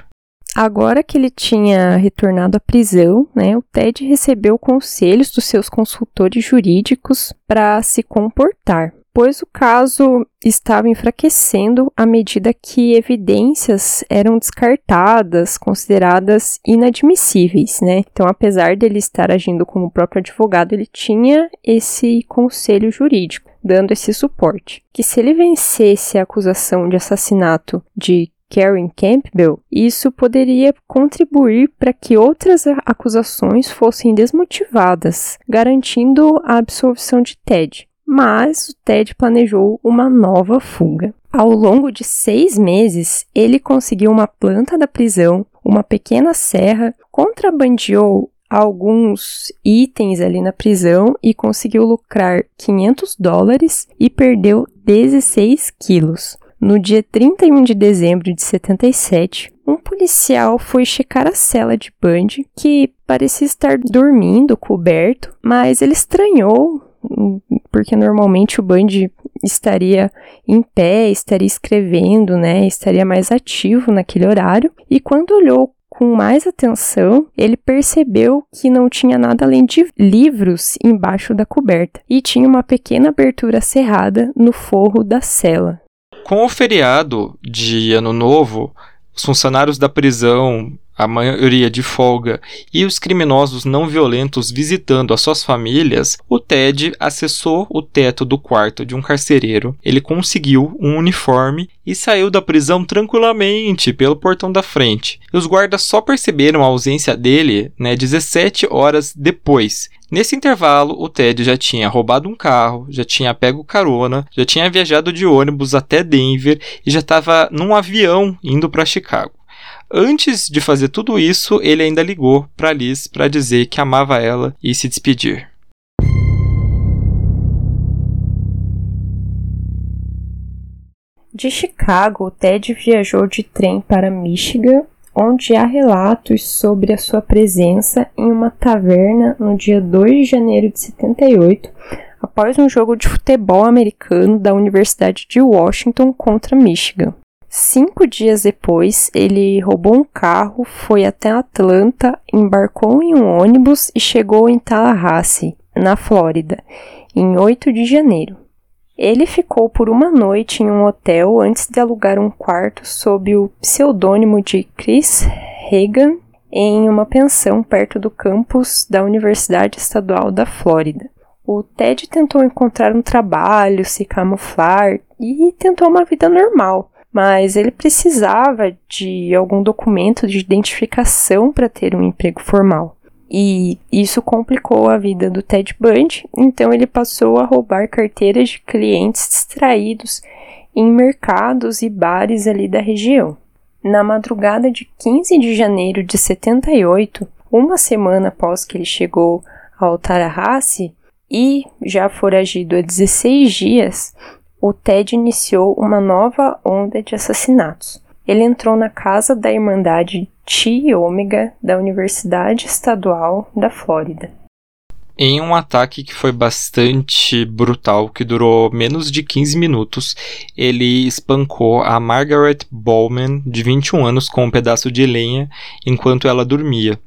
Agora que ele tinha retornado à prisão, né, o Ted recebeu conselhos dos seus consultores jurídicos para se comportar, pois o caso estava enfraquecendo à medida que evidências eram descartadas, consideradas inadmissíveis, né? Então, apesar dele estar agindo como próprio advogado, ele tinha esse conselho jurídico dando esse suporte. Que se ele vencesse a acusação de assassinato de Karen Campbell, isso poderia contribuir para que outras acusações fossem desmotivadas, garantindo a absolvição de Ted. Mas o Ted planejou uma nova fuga. Ao longo de seis meses, ele conseguiu uma planta da prisão, uma pequena serra, contrabandeou alguns itens ali na prisão e conseguiu lucrar 500 dólares e perdeu 16 quilos. No dia 31 de dezembro de 77, um policial foi checar a cela de Bundy, que parecia estar dormindo, coberto, mas ele estranhou, porque normalmente o Bundy estaria em pé, estaria escrevendo, né, estaria mais ativo naquele horário, e quando olhou com mais atenção, ele percebeu que não tinha nada além de livros embaixo da coberta e tinha uma pequena abertura cerrada no forro da cela. Com o feriado de Ano Novo, os funcionários da prisão, a maioria de folga, e os criminosos não violentos visitando as suas famílias, o Ted acessou o teto do quarto de um carcereiro. Ele conseguiu um uniforme e saiu da prisão tranquilamente pelo portão da frente. Os guardas só perceberam a ausência dele, né, 17 horas depois. Nesse intervalo, o Ted já tinha roubado um carro, já tinha pego carona, já tinha viajado de ônibus até Denver e já estava num avião indo para Chicago. Antes de fazer tudo isso, ele ainda ligou para Liz para dizer que amava ela e se despedir. De Chicago, Ted viajou de trem para Michigan onde há relatos sobre a sua presença em uma taverna no dia 2 de janeiro de 78, após um jogo de futebol americano da Universidade de Washington contra Michigan. Cinco dias depois, ele roubou um carro, foi até Atlanta, embarcou em um ônibus e chegou em Tallahassee, na Flórida, em 8 de janeiro. Ele ficou por uma noite em um hotel antes de alugar um quarto sob o pseudônimo de Chris Hagan em uma pensão perto do campus da Universidade Estadual da Flórida. O Ted tentou encontrar um trabalho, se camuflar e tentou uma vida normal, mas ele precisava de algum documento de identificação para ter um emprego formal. E isso complicou a vida do Ted Bundy, então ele passou a roubar carteiras de clientes distraídos em mercados e bares ali da região. Na madrugada de 15 de janeiro de 78, uma semana após que ele chegou ao Tallahassee e já foragido há 16 dias, o Ted iniciou uma nova onda de assassinatos. Ele entrou na casa da Irmandade Chi Ômega da Universidade Estadual da Flórida. Em um ataque que foi bastante brutal, que durou menos de 15 minutos, ele espancou a Margaret Bowman, de 21 anos, com um pedaço de lenha enquanto ela dormia.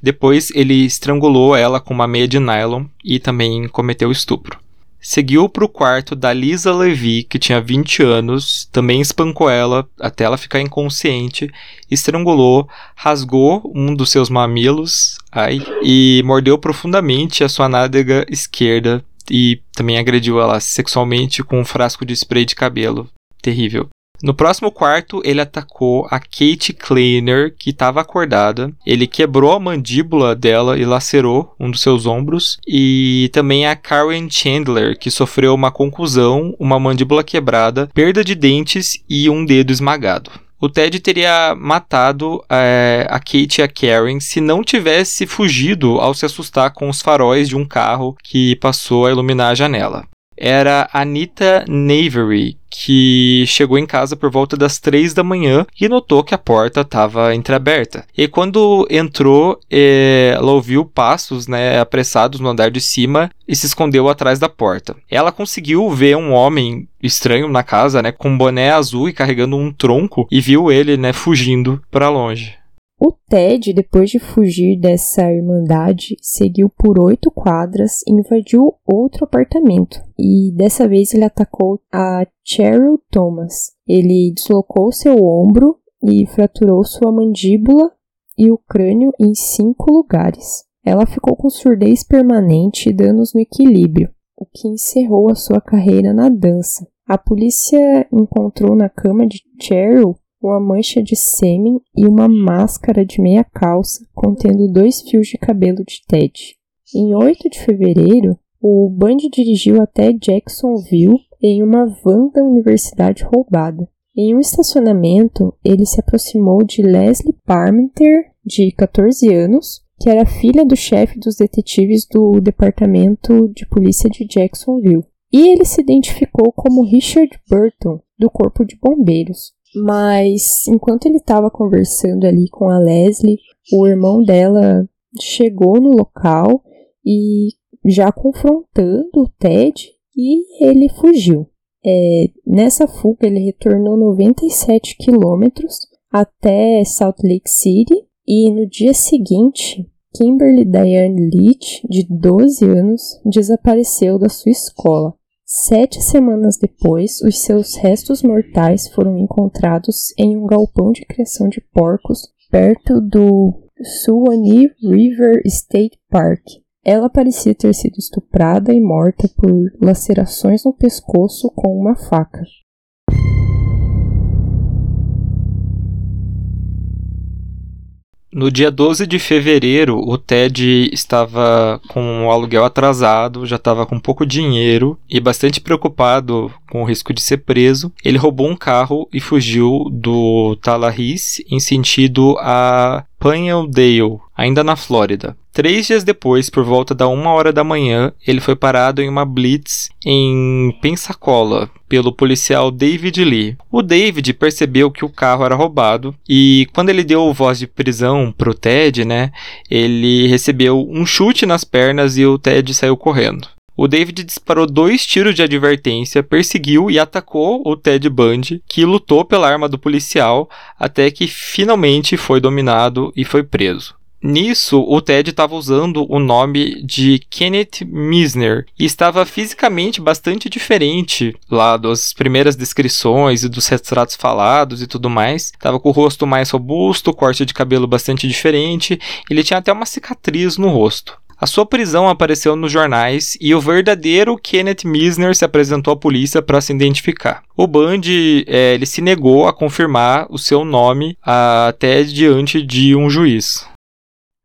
Depois, ele estrangulou ela com uma meia de nylon e também cometeu estupro. Seguiu para o quarto da Lisa Levy, que tinha 20 anos, também espancou ela até ela ficar inconsciente, estrangulou, rasgou um dos seus mamilos ai, e mordeu profundamente a sua nádega esquerda, e também agrediu ela sexualmente com um frasco de spray de cabelo. Terrível. No próximo quarto, ele atacou a Kate Kleiner, que estava acordada. Ele quebrou a mandíbula dela e lacerou um dos seus ombros. E também a Karen Chandler, que sofreu uma concussão, uma mandíbula quebrada, perda de dentes e um dedo esmagado. O Ted teria matado é, a Kate e a Karen se não tivesse fugido ao se assustar com os faróis de um carro que passou a iluminar a janela era Anita Navery, que chegou em casa por volta das três da manhã e notou que a porta estava entreaberta. E quando entrou, eh, ela ouviu passos né, apressados no andar de cima e se escondeu atrás da porta. Ela conseguiu ver um homem estranho na casa, né, com um boné azul e carregando um tronco, e viu ele né, fugindo para longe. O Ted, depois de fugir dessa irmandade, seguiu por oito quadras e invadiu outro apartamento. E dessa vez ele atacou a Cheryl Thomas. Ele deslocou seu ombro e fraturou sua mandíbula e o crânio em cinco lugares. Ela ficou com surdez permanente e danos no equilíbrio, o que encerrou a sua carreira na dança. A polícia encontrou na cama de Cheryl uma mancha de sêmen e uma máscara de meia calça contendo dois fios de cabelo de Ted. Em 8 de fevereiro, o Bundy dirigiu até Jacksonville em uma van da universidade roubada. Em um estacionamento, ele se aproximou de Leslie Parmenter, de 14 anos, que era filha do chefe dos detetives do Departamento de Polícia de Jacksonville. E ele se identificou como Richard Burton, do Corpo de Bombeiros. Mas enquanto ele estava conversando ali com a Leslie, o irmão dela chegou no local e já confrontando o Ted e ele fugiu. É, nessa fuga ele retornou 97 quilômetros até Salt Lake City e no dia seguinte Kimberly Diane Leach, de 12 anos, desapareceu da sua escola. Sete semanas depois, os seus restos mortais foram encontrados em um galpão de criação de porcos perto do Suwannee River State Park. Ela parecia ter sido estuprada e morta por lacerações no pescoço com uma faca. No dia 12 de fevereiro, o Ted estava com o aluguel atrasado, já estava com pouco dinheiro e bastante preocupado com o risco de ser preso. Ele roubou um carro e fugiu do Tallahassee em sentido a Panhandale, ainda na Flórida. Três dias depois, por volta da uma hora da manhã, ele foi parado em uma blitz em Pensacola pelo policial David Lee. O David percebeu que o carro era roubado e quando ele deu voz de prisão pro Ted, né, ele recebeu um chute nas pernas e o Ted saiu correndo. O David disparou dois tiros de advertência, perseguiu e atacou o Ted Bundy, que lutou pela arma do policial até que finalmente foi dominado e foi preso. Nisso, o Ted estava usando o nome de Kenneth Misner e estava fisicamente bastante diferente lá das primeiras descrições e dos retratos falados e tudo mais. Estava com o rosto mais robusto, corte de cabelo bastante diferente, ele tinha até uma cicatriz no rosto. A sua prisão apareceu nos jornais e o verdadeiro Kenneth Misner se apresentou à polícia para se identificar. O Bundy é, ele se negou a confirmar o seu nome até diante de um juiz.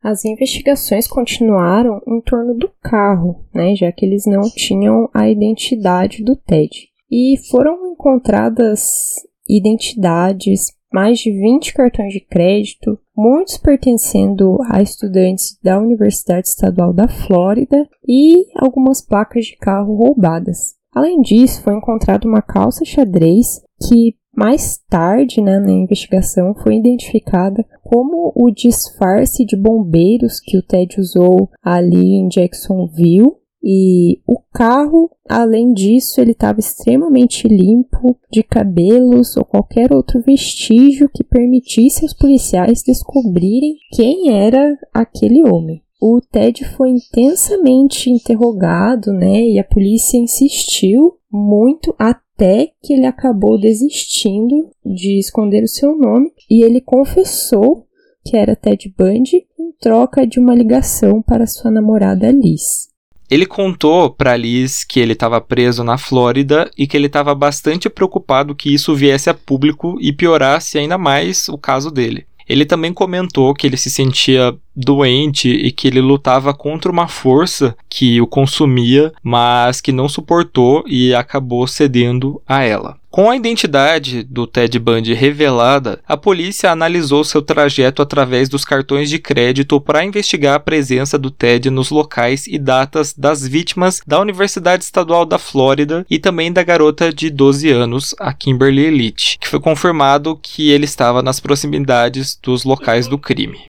As investigações continuaram em torno do carro, né, já que eles não tinham a identidade do Ted. E foram encontradas identidades, mais de 20 cartões de crédito, muitos pertencendo a estudantes da Universidade Estadual da Flórida e algumas placas de carro roubadas. Além disso, foi encontrada uma calça xadrez que mais tarde, né, na investigação, foi identificada como o disfarce de bombeiros que o Ted usou ali em Jacksonville e o carro, além disso, ele estava extremamente limpo de cabelos ou qualquer outro vestígio que permitisse aos policiais descobrirem quem era aquele homem. O Ted foi intensamente interrogado, né? E a polícia insistiu muito até que ele acabou desistindo de esconder o seu nome e ele confessou que era Ted Bundy em troca de uma ligação para sua namorada Liz. Ele contou para Liz que ele estava preso na Flórida e que ele estava bastante preocupado que isso viesse a público e piorasse ainda mais o caso dele. Ele também comentou que ele se sentia doente e que ele lutava contra uma força que o consumia, mas que não suportou e acabou cedendo a ela. Com a identidade do Ted Bundy revelada, a polícia analisou seu trajeto através dos cartões de crédito para investigar a presença do Ted nos locais e datas das vítimas da Universidade Estadual da Flórida e também da garota de 12 anos, a Kimberly Elite, que foi confirmado que ele estava nas proximidades dos locais do crime.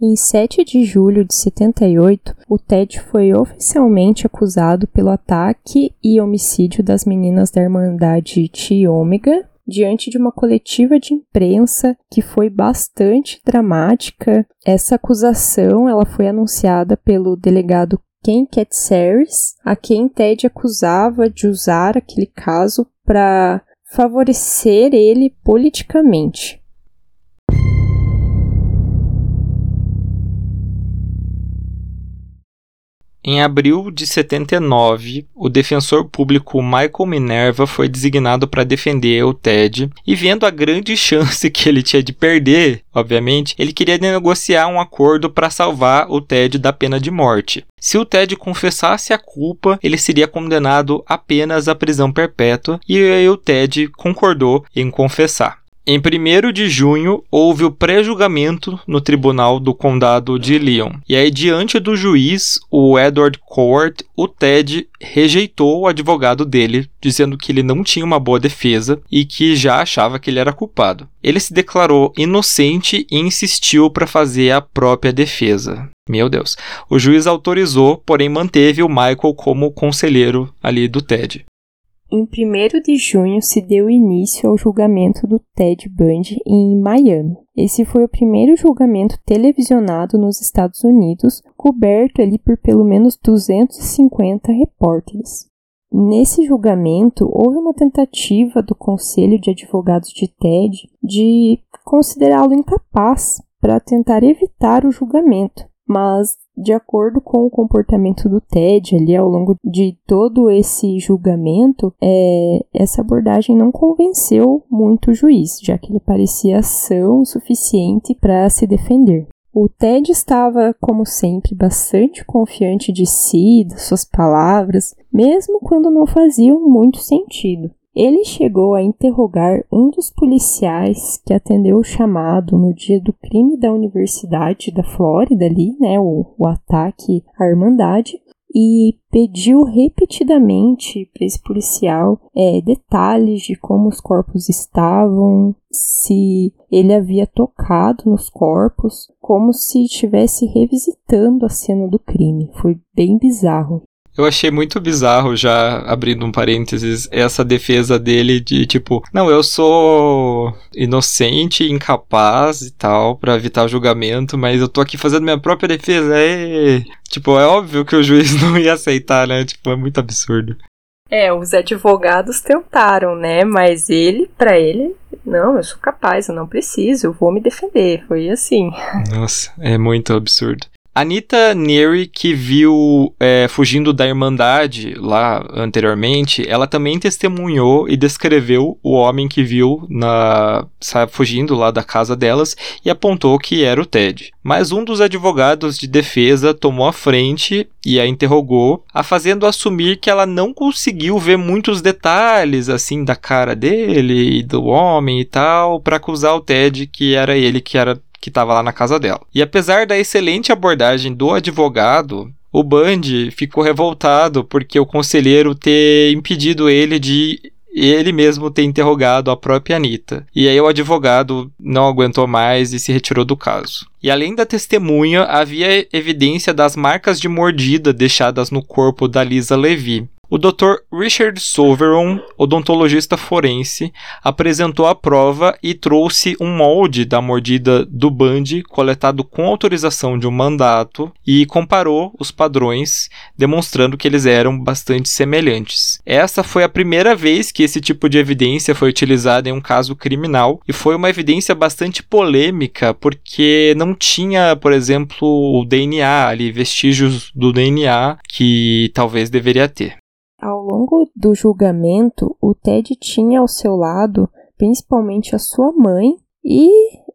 Em 7 de julho de 78, o Ted foi oficialmente acusado pelo ataque e homicídio das meninas da Irmandade Chi Omega diante de uma coletiva de imprensa que foi bastante dramática. Essa acusação ela foi anunciada pelo delegado Ken Katsaris, a quem Ted acusava de usar aquele caso para favorecer ele politicamente. Em abril de 79, o defensor público Michael Minerva foi designado para defender o Ted, e vendo a grande chance que ele tinha de perder, obviamente, ele queria negociar um acordo para salvar o Ted da pena de morte. Se o Ted confessasse a culpa, ele seria condenado apenas à prisão perpétua, e o Ted concordou em confessar. Em 1 de junho, houve o pré-julgamento no tribunal do condado de Leon. E aí, diante do juiz, o Edward Cowart, o Ted rejeitou o advogado dele, dizendo que ele não tinha uma boa defesa e que já achava que ele era culpado. Ele se declarou inocente e insistiu para fazer a própria defesa. Meu Deus. O juiz autorizou, porém manteve o Michael como conselheiro ali do Ted. Em 1 de junho se deu início ao julgamento do Ted Bundy em Miami. Esse foi o primeiro julgamento televisionado nos Estados Unidos, coberto ali por pelo menos 250 repórteres. Nesse julgamento, houve uma tentativa do Conselho de Advogados de Ted de considerá-lo incapaz para tentar evitar o julgamento, mas de acordo com o comportamento do Ted ali ao longo de todo esse julgamento, é, essa abordagem não convenceu muito o juiz, já que ele parecia ação suficiente para se defender. O Ted estava, como sempre, bastante confiante de si, das suas palavras, mesmo quando não faziam muito sentido. Ele chegou a interrogar um dos policiais que atendeu o chamado no dia do crime da Universidade da Flórida ali, né, o, o ataque à Irmandade, e pediu repetidamente para esse policial é, detalhes de como os corpos estavam, se ele havia tocado nos corpos, como se estivesse revisitando a cena do crime. Foi bem bizarro. Eu achei muito bizarro, já abrindo um parênteses, essa defesa dele de tipo, não, eu sou inocente, incapaz e tal, para evitar julgamento, mas eu tô aqui fazendo minha própria defesa. E... Tipo, é óbvio que o juiz não ia aceitar, né? Tipo, é muito absurdo. É, os advogados tentaram, né? Mas ele, para ele, não, eu sou capaz, eu não preciso, eu vou me defender. Foi assim. Nossa, é muito absurdo. Anita Neary, que viu é, fugindo da Irmandade lá anteriormente, ela também testemunhou e descreveu o homem que viu na fugindo lá da casa delas e apontou que era o Ted. Mas um dos advogados de defesa tomou a frente e a interrogou, a fazendo assumir que ela não conseguiu ver muitos detalhes assim da cara dele e do homem e tal para acusar o Ted que era ele que era que estava lá na casa dela. E apesar da excelente abordagem do advogado, o Bundy ficou revoltado porque o conselheiro ter impedido ele de ele mesmo ter interrogado a própria Anitta. E aí o advogado não aguentou mais e se retirou do caso. E além da testemunha, havia evidência das marcas de mordida deixadas no corpo da Lisa Levy. O Dr. Richard Soveron, odontologista forense, apresentou a prova e trouxe um molde da mordida do Bundy coletado com autorização de um mandato e comparou os padrões, demonstrando que eles eram bastante semelhantes. Essa foi a primeira vez que esse tipo de evidência foi utilizada em um caso criminal e foi uma evidência bastante polêmica porque não tinha, por exemplo, o DNA ali, vestígios do DNA que talvez deveria ter. Ao longo do julgamento, o Ted tinha ao seu lado principalmente a sua mãe e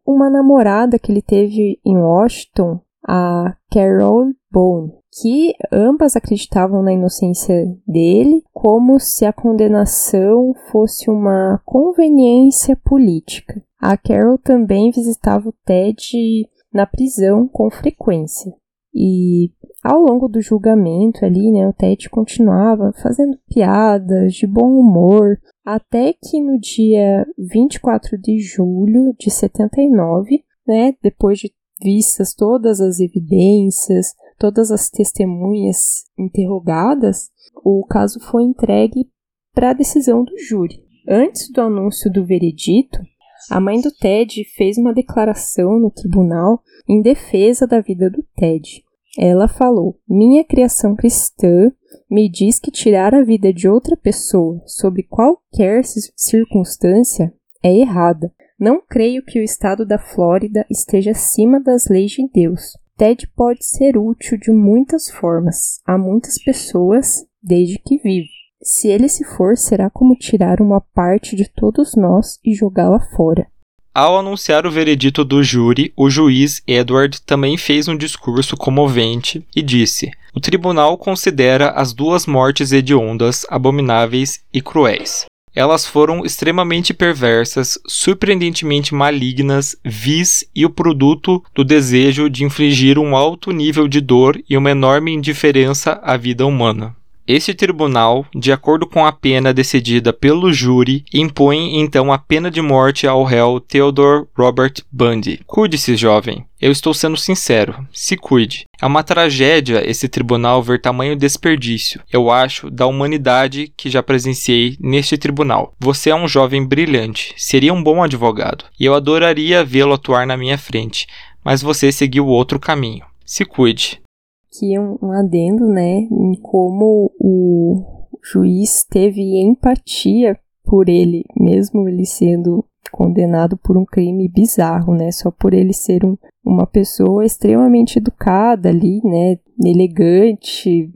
uma namorada que ele teve em Washington, a Carol Bone, que ambas acreditavam na inocência dele, como se a condenação fosse uma conveniência política. A Carol também visitava o Ted na prisão com frequência. E ao longo do julgamento ali, né, o Ted continuava fazendo piadas de bom humor, até que no dia 24 de julho de 79, né, depois de vistas todas as evidências, todas as testemunhas interrogadas, o caso foi entregue para a decisão do júri. Antes do anúncio do veredito, a mãe do Ted fez uma declaração no tribunal em defesa da vida do Ted. Ela falou: Minha criação cristã me diz que tirar a vida de outra pessoa, sob qualquer circunstância, é errada. Não creio que o estado da Flórida esteja acima das leis de Deus. Ted pode ser útil de muitas formas a muitas pessoas desde que vive. Se ele se for, será como tirar uma parte de todos nós e jogá-la fora. Ao anunciar o veredito do júri, o juiz Edward também fez um discurso comovente e disse: O tribunal considera as duas mortes hediondas abomináveis e cruéis. Elas foram extremamente perversas, surpreendentemente malignas, vis e o produto do desejo de infligir um alto nível de dor e uma enorme indiferença à vida humana. Este tribunal, de acordo com a pena decidida pelo júri, impõe então a pena de morte ao réu Theodore Robert Bundy. Cuide-se, jovem. Eu estou sendo sincero. Se cuide. É uma tragédia esse tribunal ver tamanho desperdício, eu acho, da humanidade que já presenciei neste tribunal. Você é um jovem brilhante, seria um bom advogado, e eu adoraria vê-lo atuar na minha frente, mas você seguiu outro caminho. Se cuide aqui um, um adendo, né, em como o juiz teve empatia por ele, mesmo ele sendo condenado por um crime bizarro, né, só por ele ser um, uma pessoa extremamente educada ali, né, elegante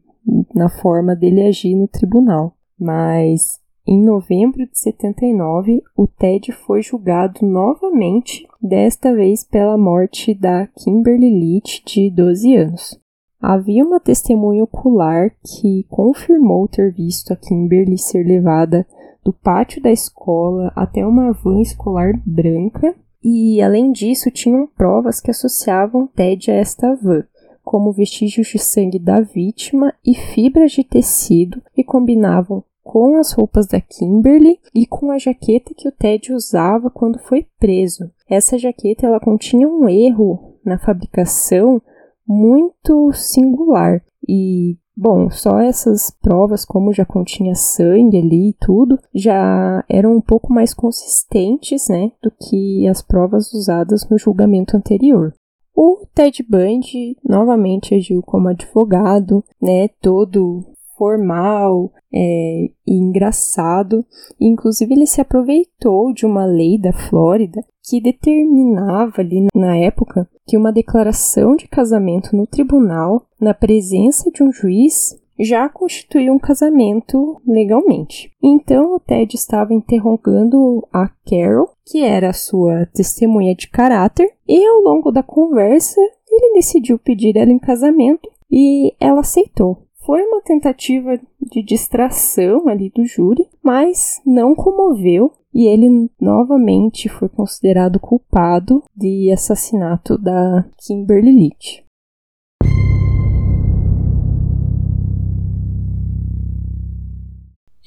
na forma dele agir no tribunal. Mas em novembro de 79, o Ted foi julgado novamente, desta vez pela morte da Kimberly Leach, de 12 anos. Havia uma testemunha ocular que confirmou ter visto a Kimberly ser levada do pátio da escola até uma van escolar branca, e além disso, tinham provas que associavam Ted a esta van, como vestígios de sangue da vítima e fibras de tecido que combinavam com as roupas da Kimberly e com a jaqueta que o Ted usava quando foi preso. Essa jaqueta ela continha um erro na fabricação muito singular. E, bom, só essas provas, como já continha sangue ali e tudo, já eram um pouco mais consistentes, né, do que as provas usadas no julgamento anterior. O Ted Bundy novamente agiu como advogado, né, todo formal é, e engraçado. inclusive, ele se aproveitou de uma lei da Flórida que determinava ali na época que uma declaração de casamento no tribunal, na presença de um juiz, já constituía um casamento legalmente. Então o Ted estava interrogando a Carol, que era sua testemunha de caráter, e ao longo da conversa ele decidiu pedir ela em casamento e ela aceitou. Foi uma tentativa de distração ali do júri, mas não comoveu e ele novamente foi considerado culpado de assassinato da Kimberly Leach.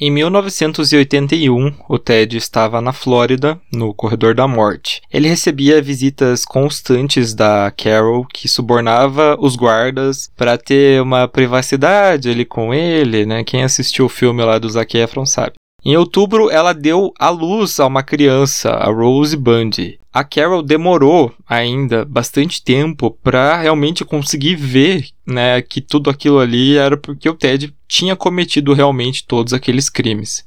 Em 1981, o Ted estava na Flórida, no Corredor da Morte. Ele recebia visitas constantes da Carol, que subornava os guardas para ter uma privacidade ali com ele, né? Quem assistiu o filme lá do Zac Efron sabe. Em outubro, ela deu à luz a uma criança, a Rose Bundy. A Carol demorou ainda bastante tempo para realmente conseguir ver, né, que tudo aquilo ali era porque o Ted tinha cometido realmente todos aqueles crimes.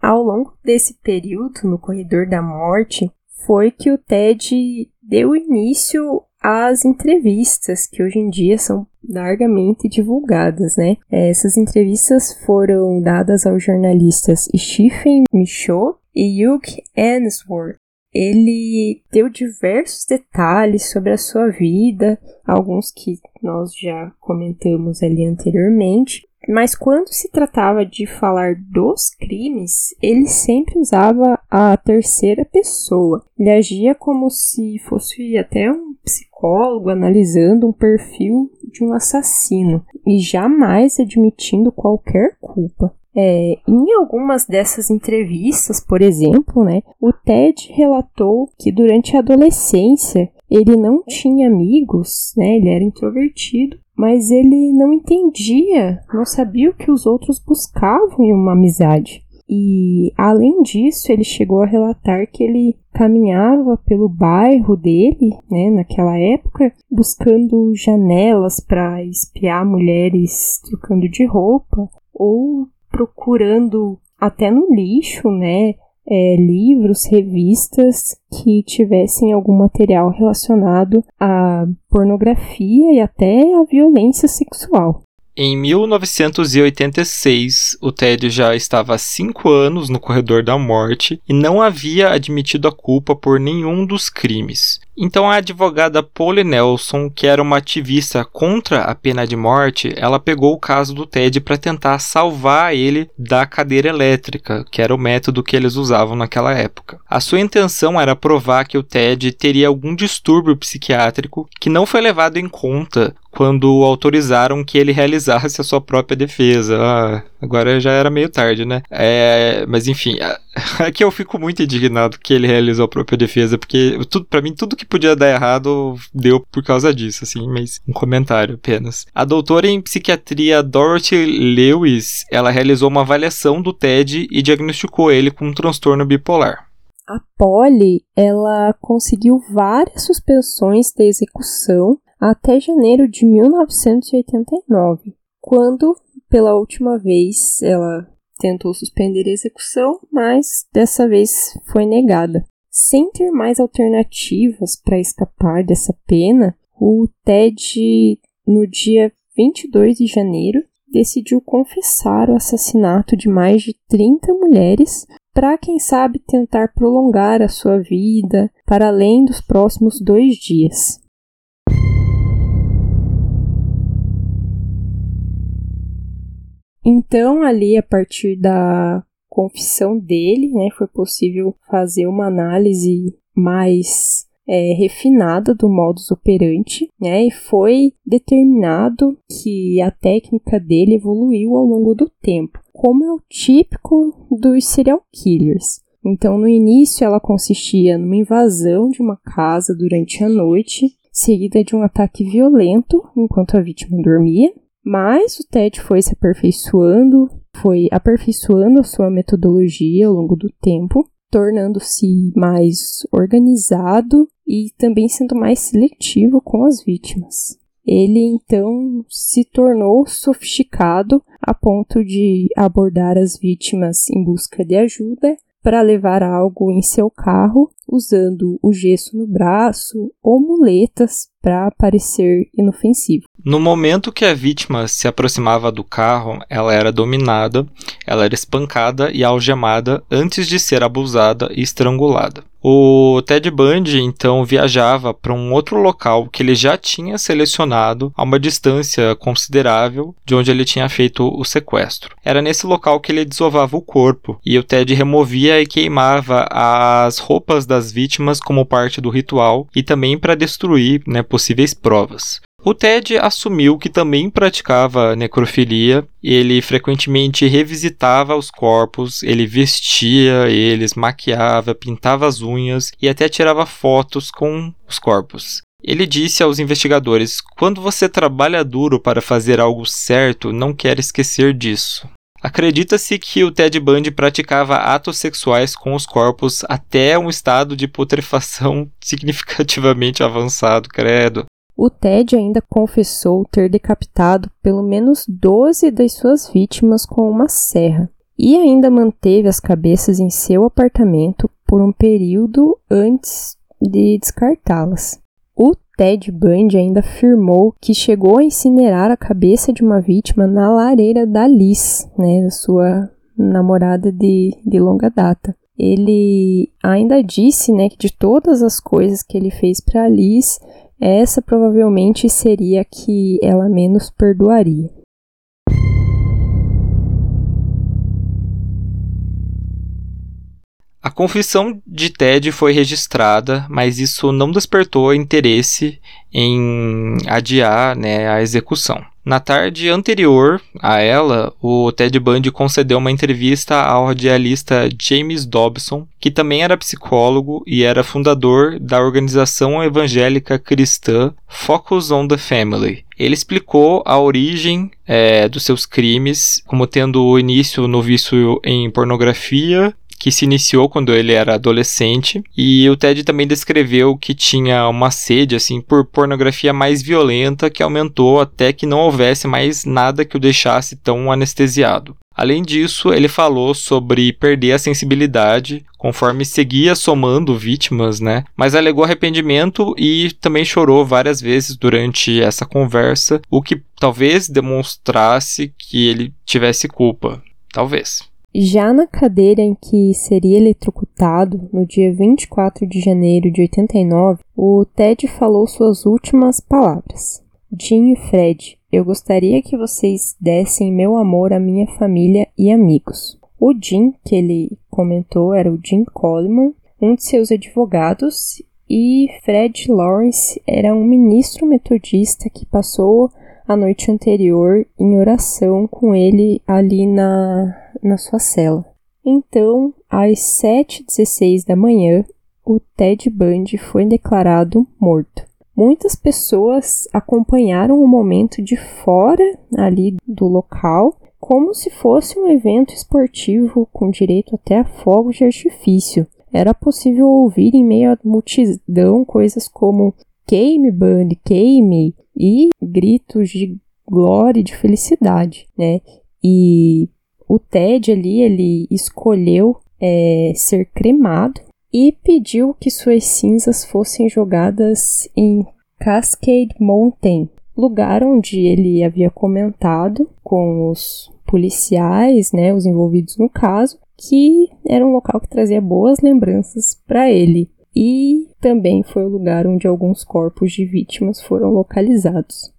Ao longo desse período, no corredor da morte, foi que o Ted deu início às entrevistas, que hoje em dia são largamente divulgadas, né? Essas entrevistas foram dadas aos jornalistas Stephen Michaud e Hugh Answorth. Ele deu diversos detalhes sobre a sua vida, alguns que nós já comentamos ali anteriormente, mas quando se tratava de falar dos crimes, ele sempre usava a terceira pessoa. Ele agia como se fosse até um psicólogo analisando um perfil de um assassino e jamais admitindo qualquer culpa. É, em algumas dessas entrevistas, por exemplo, né, o Ted relatou que durante a adolescência ele não tinha amigos, né, ele era introvertido, mas ele não entendia, não sabia o que os outros buscavam em uma amizade. E além disso, ele chegou a relatar que ele caminhava pelo bairro dele, né, naquela época, buscando janelas para espiar mulheres trocando de roupa ou procurando até no lixo, né, é, livros, revistas que tivessem algum material relacionado à pornografia e até à violência sexual. Em 1986, o Ted já estava há cinco anos no corredor da morte e não havia admitido a culpa por nenhum dos crimes. Então a advogada Polly Nelson, que era uma ativista contra a pena de morte, ela pegou o caso do Ted para tentar salvar ele da cadeira elétrica, que era o método que eles usavam naquela época. A sua intenção era provar que o Ted teria algum distúrbio psiquiátrico que não foi levado em conta quando autorizaram que ele realizasse a sua própria defesa. Ah, agora já era meio tarde, né? É, mas enfim, aqui eu fico muito indignado que ele realizou a própria defesa, porque tudo para mim tudo que podia dar errado deu por causa disso, assim, mas um comentário apenas. A doutora em psiquiatria Dorothy Lewis, ela realizou uma avaliação do Ted e diagnosticou ele com um transtorno bipolar. A Polly, ela conseguiu várias suspensões da execução até janeiro de 1989, quando, pela última vez, ela tentou suspender a execução, mas dessa vez foi negada. Sem ter mais alternativas para escapar dessa pena, o Ted, no dia 22 de janeiro, decidiu confessar o assassinato de mais de 30 mulheres para, quem sabe, tentar prolongar a sua vida para além dos próximos dois dias. Então, ali, a partir da confissão dele, né, foi possível fazer uma análise mais é, refinada do modus operandi, né, e foi determinado que a técnica dele evoluiu ao longo do tempo, como é o típico dos serial killers. Então, no início, ela consistia numa invasão de uma casa durante a noite, seguida de um ataque violento enquanto a vítima dormia, mas o Ted foi se aperfeiçoando, foi aperfeiçoando a sua metodologia ao longo do tempo, tornando-se mais organizado e também sendo mais seletivo com as vítimas. Ele então se tornou sofisticado a ponto de abordar as vítimas em busca de ajuda para levar algo em seu carro, usando o gesso no braço ou muletas para parecer inofensivo. No momento que a vítima se aproximava do carro, ela era dominada, ela era espancada e algemada antes de ser abusada e estrangulada. O Ted Bundy então viajava para um outro local que ele já tinha selecionado a uma distância considerável de onde ele tinha feito o sequestro. Era nesse local que ele desovava o corpo e o Ted removia e queimava as roupas das vítimas como parte do ritual e também para destruir né, possíveis provas. O Ted assumiu que também praticava necrofilia, ele frequentemente revisitava os corpos, ele vestia eles, maquiava, pintava as unhas e até tirava fotos com os corpos. Ele disse aos investigadores: Quando você trabalha duro para fazer algo certo, não quer esquecer disso. Acredita-se que o Ted Bundy praticava atos sexuais com os corpos até um estado de putrefação significativamente avançado, credo. O Ted ainda confessou ter decapitado pelo menos 12 das suas vítimas com uma serra e ainda manteve as cabeças em seu apartamento por um período antes de descartá-las. O Ted Bundy ainda afirmou que chegou a incinerar a cabeça de uma vítima na lareira da Liz, né, sua namorada de, de longa data. Ele ainda disse, né, que de todas as coisas que ele fez para Liz, essa provavelmente seria a que ela menos perdoaria. A confissão de Ted foi registrada, mas isso não despertou interesse em adiar né, a execução. Na tarde anterior a ela, o Ted Bundy concedeu uma entrevista ao radialista James Dobson, que também era psicólogo e era fundador da organização evangélica cristã Focus on the Family. Ele explicou a origem é, dos seus crimes, como tendo início no vício em pornografia que se iniciou quando ele era adolescente, e o Ted também descreveu que tinha uma sede assim por pornografia mais violenta que aumentou até que não houvesse mais nada que o deixasse tão anestesiado. Além disso, ele falou sobre perder a sensibilidade conforme seguia somando vítimas, né? Mas alegou arrependimento e também chorou várias vezes durante essa conversa, o que talvez demonstrasse que ele tivesse culpa. Talvez. Já na cadeira em que seria eletrocutado, no dia 24 de janeiro de 89, o Ted falou suas últimas palavras. Jim e Fred, eu gostaria que vocês dessem meu amor à minha família e amigos. O Jim, que ele comentou, era o Jim Coleman, um de seus advogados, e Fred Lawrence era um ministro metodista que passou a noite anterior em oração com ele ali na, na sua cela. Então, às 7h16 da manhã, o Ted Bundy foi declarado morto. Muitas pessoas acompanharam o momento de fora ali do local, como se fosse um evento esportivo com direito até a fogos de artifício. Era possível ouvir em meio à multidão coisas como queime, Bundy, queime, e gritos de glória e de felicidade, né? E o Ted ali, ele escolheu é, ser cremado e pediu que suas cinzas fossem jogadas em Cascade Mountain, lugar onde ele havia comentado com os policiais, né, os envolvidos no caso, que era um local que trazia boas lembranças para ele. E também foi o lugar onde alguns corpos de vítimas foram localizados.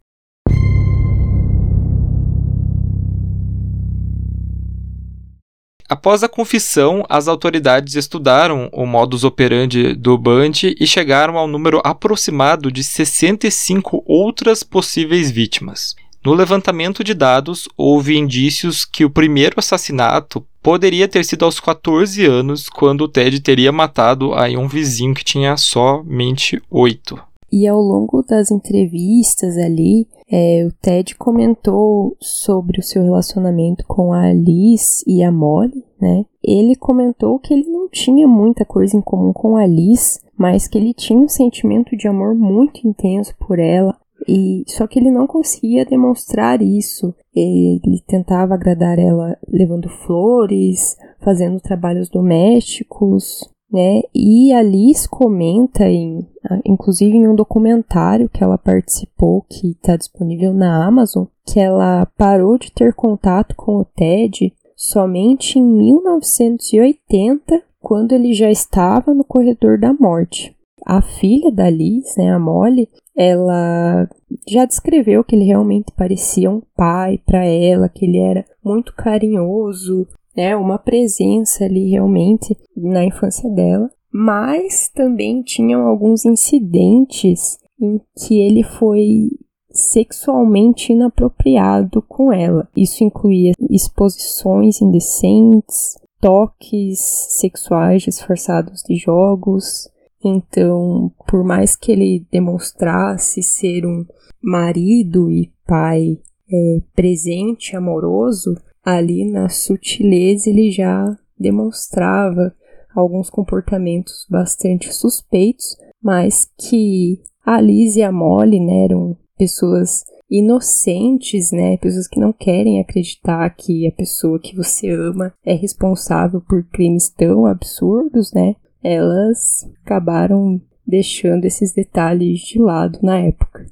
Após a confissão, as autoridades estudaram o modus operandi do Bundy e chegaram ao número aproximado de 65 outras possíveis vítimas. No levantamento de dados, houve indícios que o primeiro assassinato poderia ter sido aos 14 anos, quando o Ted teria matado aí um vizinho que tinha somente 8. E ao longo das entrevistas ali, é, o Ted comentou sobre o seu relacionamento com a Alice e a Molly, né? Ele comentou que ele não tinha muita coisa em comum com a Alice, mas que ele tinha um sentimento de amor muito intenso por ela, e só que ele não conseguia demonstrar isso. Ele tentava agradar ela levando flores, fazendo trabalhos domésticos, né? E a Liz comenta em, inclusive em um documentário que ela participou, que está disponível na Amazon, que ela parou de ter contato com o Ted somente em 1980, quando ele já estava no corredor da morte. A filha da Liz, né, a Molly, ela já descreveu que ele realmente parecia um pai para ela, que ele era muito carinhoso, né, uma presença ali realmente na infância dela, mas também tinham alguns incidentes em que ele foi sexualmente inapropriado com ela. Isso incluía exposições indecentes, toques sexuais disfarçados de jogos. Então, por mais que ele demonstrasse ser um marido e pai é, presente, amoroso, ali na sutileza ele já demonstrava alguns comportamentos bastante suspeitos, mas que a Liz e a Molly né, eram pessoas inocentes, né? Pessoas que não querem acreditar que a pessoa que você ama é responsável por crimes tão absurdos, né? Elas acabaram deixando esses detalhes de lado na época.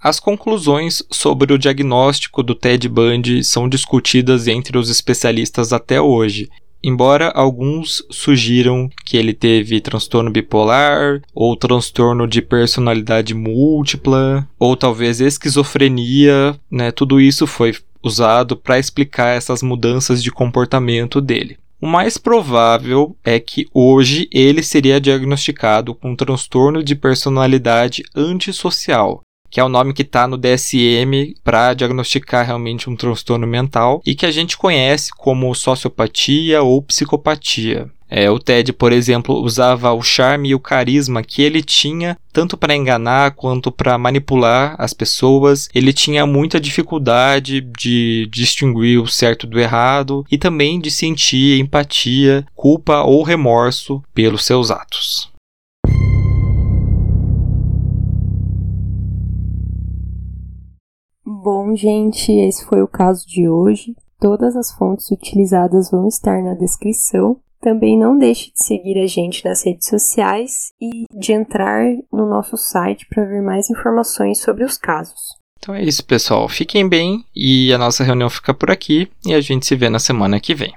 As conclusões sobre o diagnóstico do Ted Bundy são discutidas entre os especialistas até hoje, Embora alguns sugiram que ele teve transtorno bipolar, ou transtorno de personalidade múltipla, ou talvez esquizofrenia, né? Tudo isso foi usado para explicar essas mudanças de comportamento dele. O mais provável é que hoje ele seria diagnosticado com transtorno de personalidade antissocial, que é o nome que está no DSM para diagnosticar realmente um transtorno mental e que a gente conhece como sociopatia ou psicopatia. É, o Ted, por exemplo, usava o charme e o carisma que ele tinha tanto para enganar quanto para manipular as pessoas. Ele tinha muita dificuldade de distinguir o certo do errado e também de sentir empatia, culpa ou remorso pelos seus atos. Bom, gente, esse foi o caso de hoje. Todas as fontes utilizadas vão estar na descrição. Também não deixe de seguir a gente nas redes sociais e de entrar no nosso site para ver mais informações sobre os casos. Então é isso, pessoal. Fiquem bem e a nossa reunião fica por aqui e a gente se vê na semana que vem.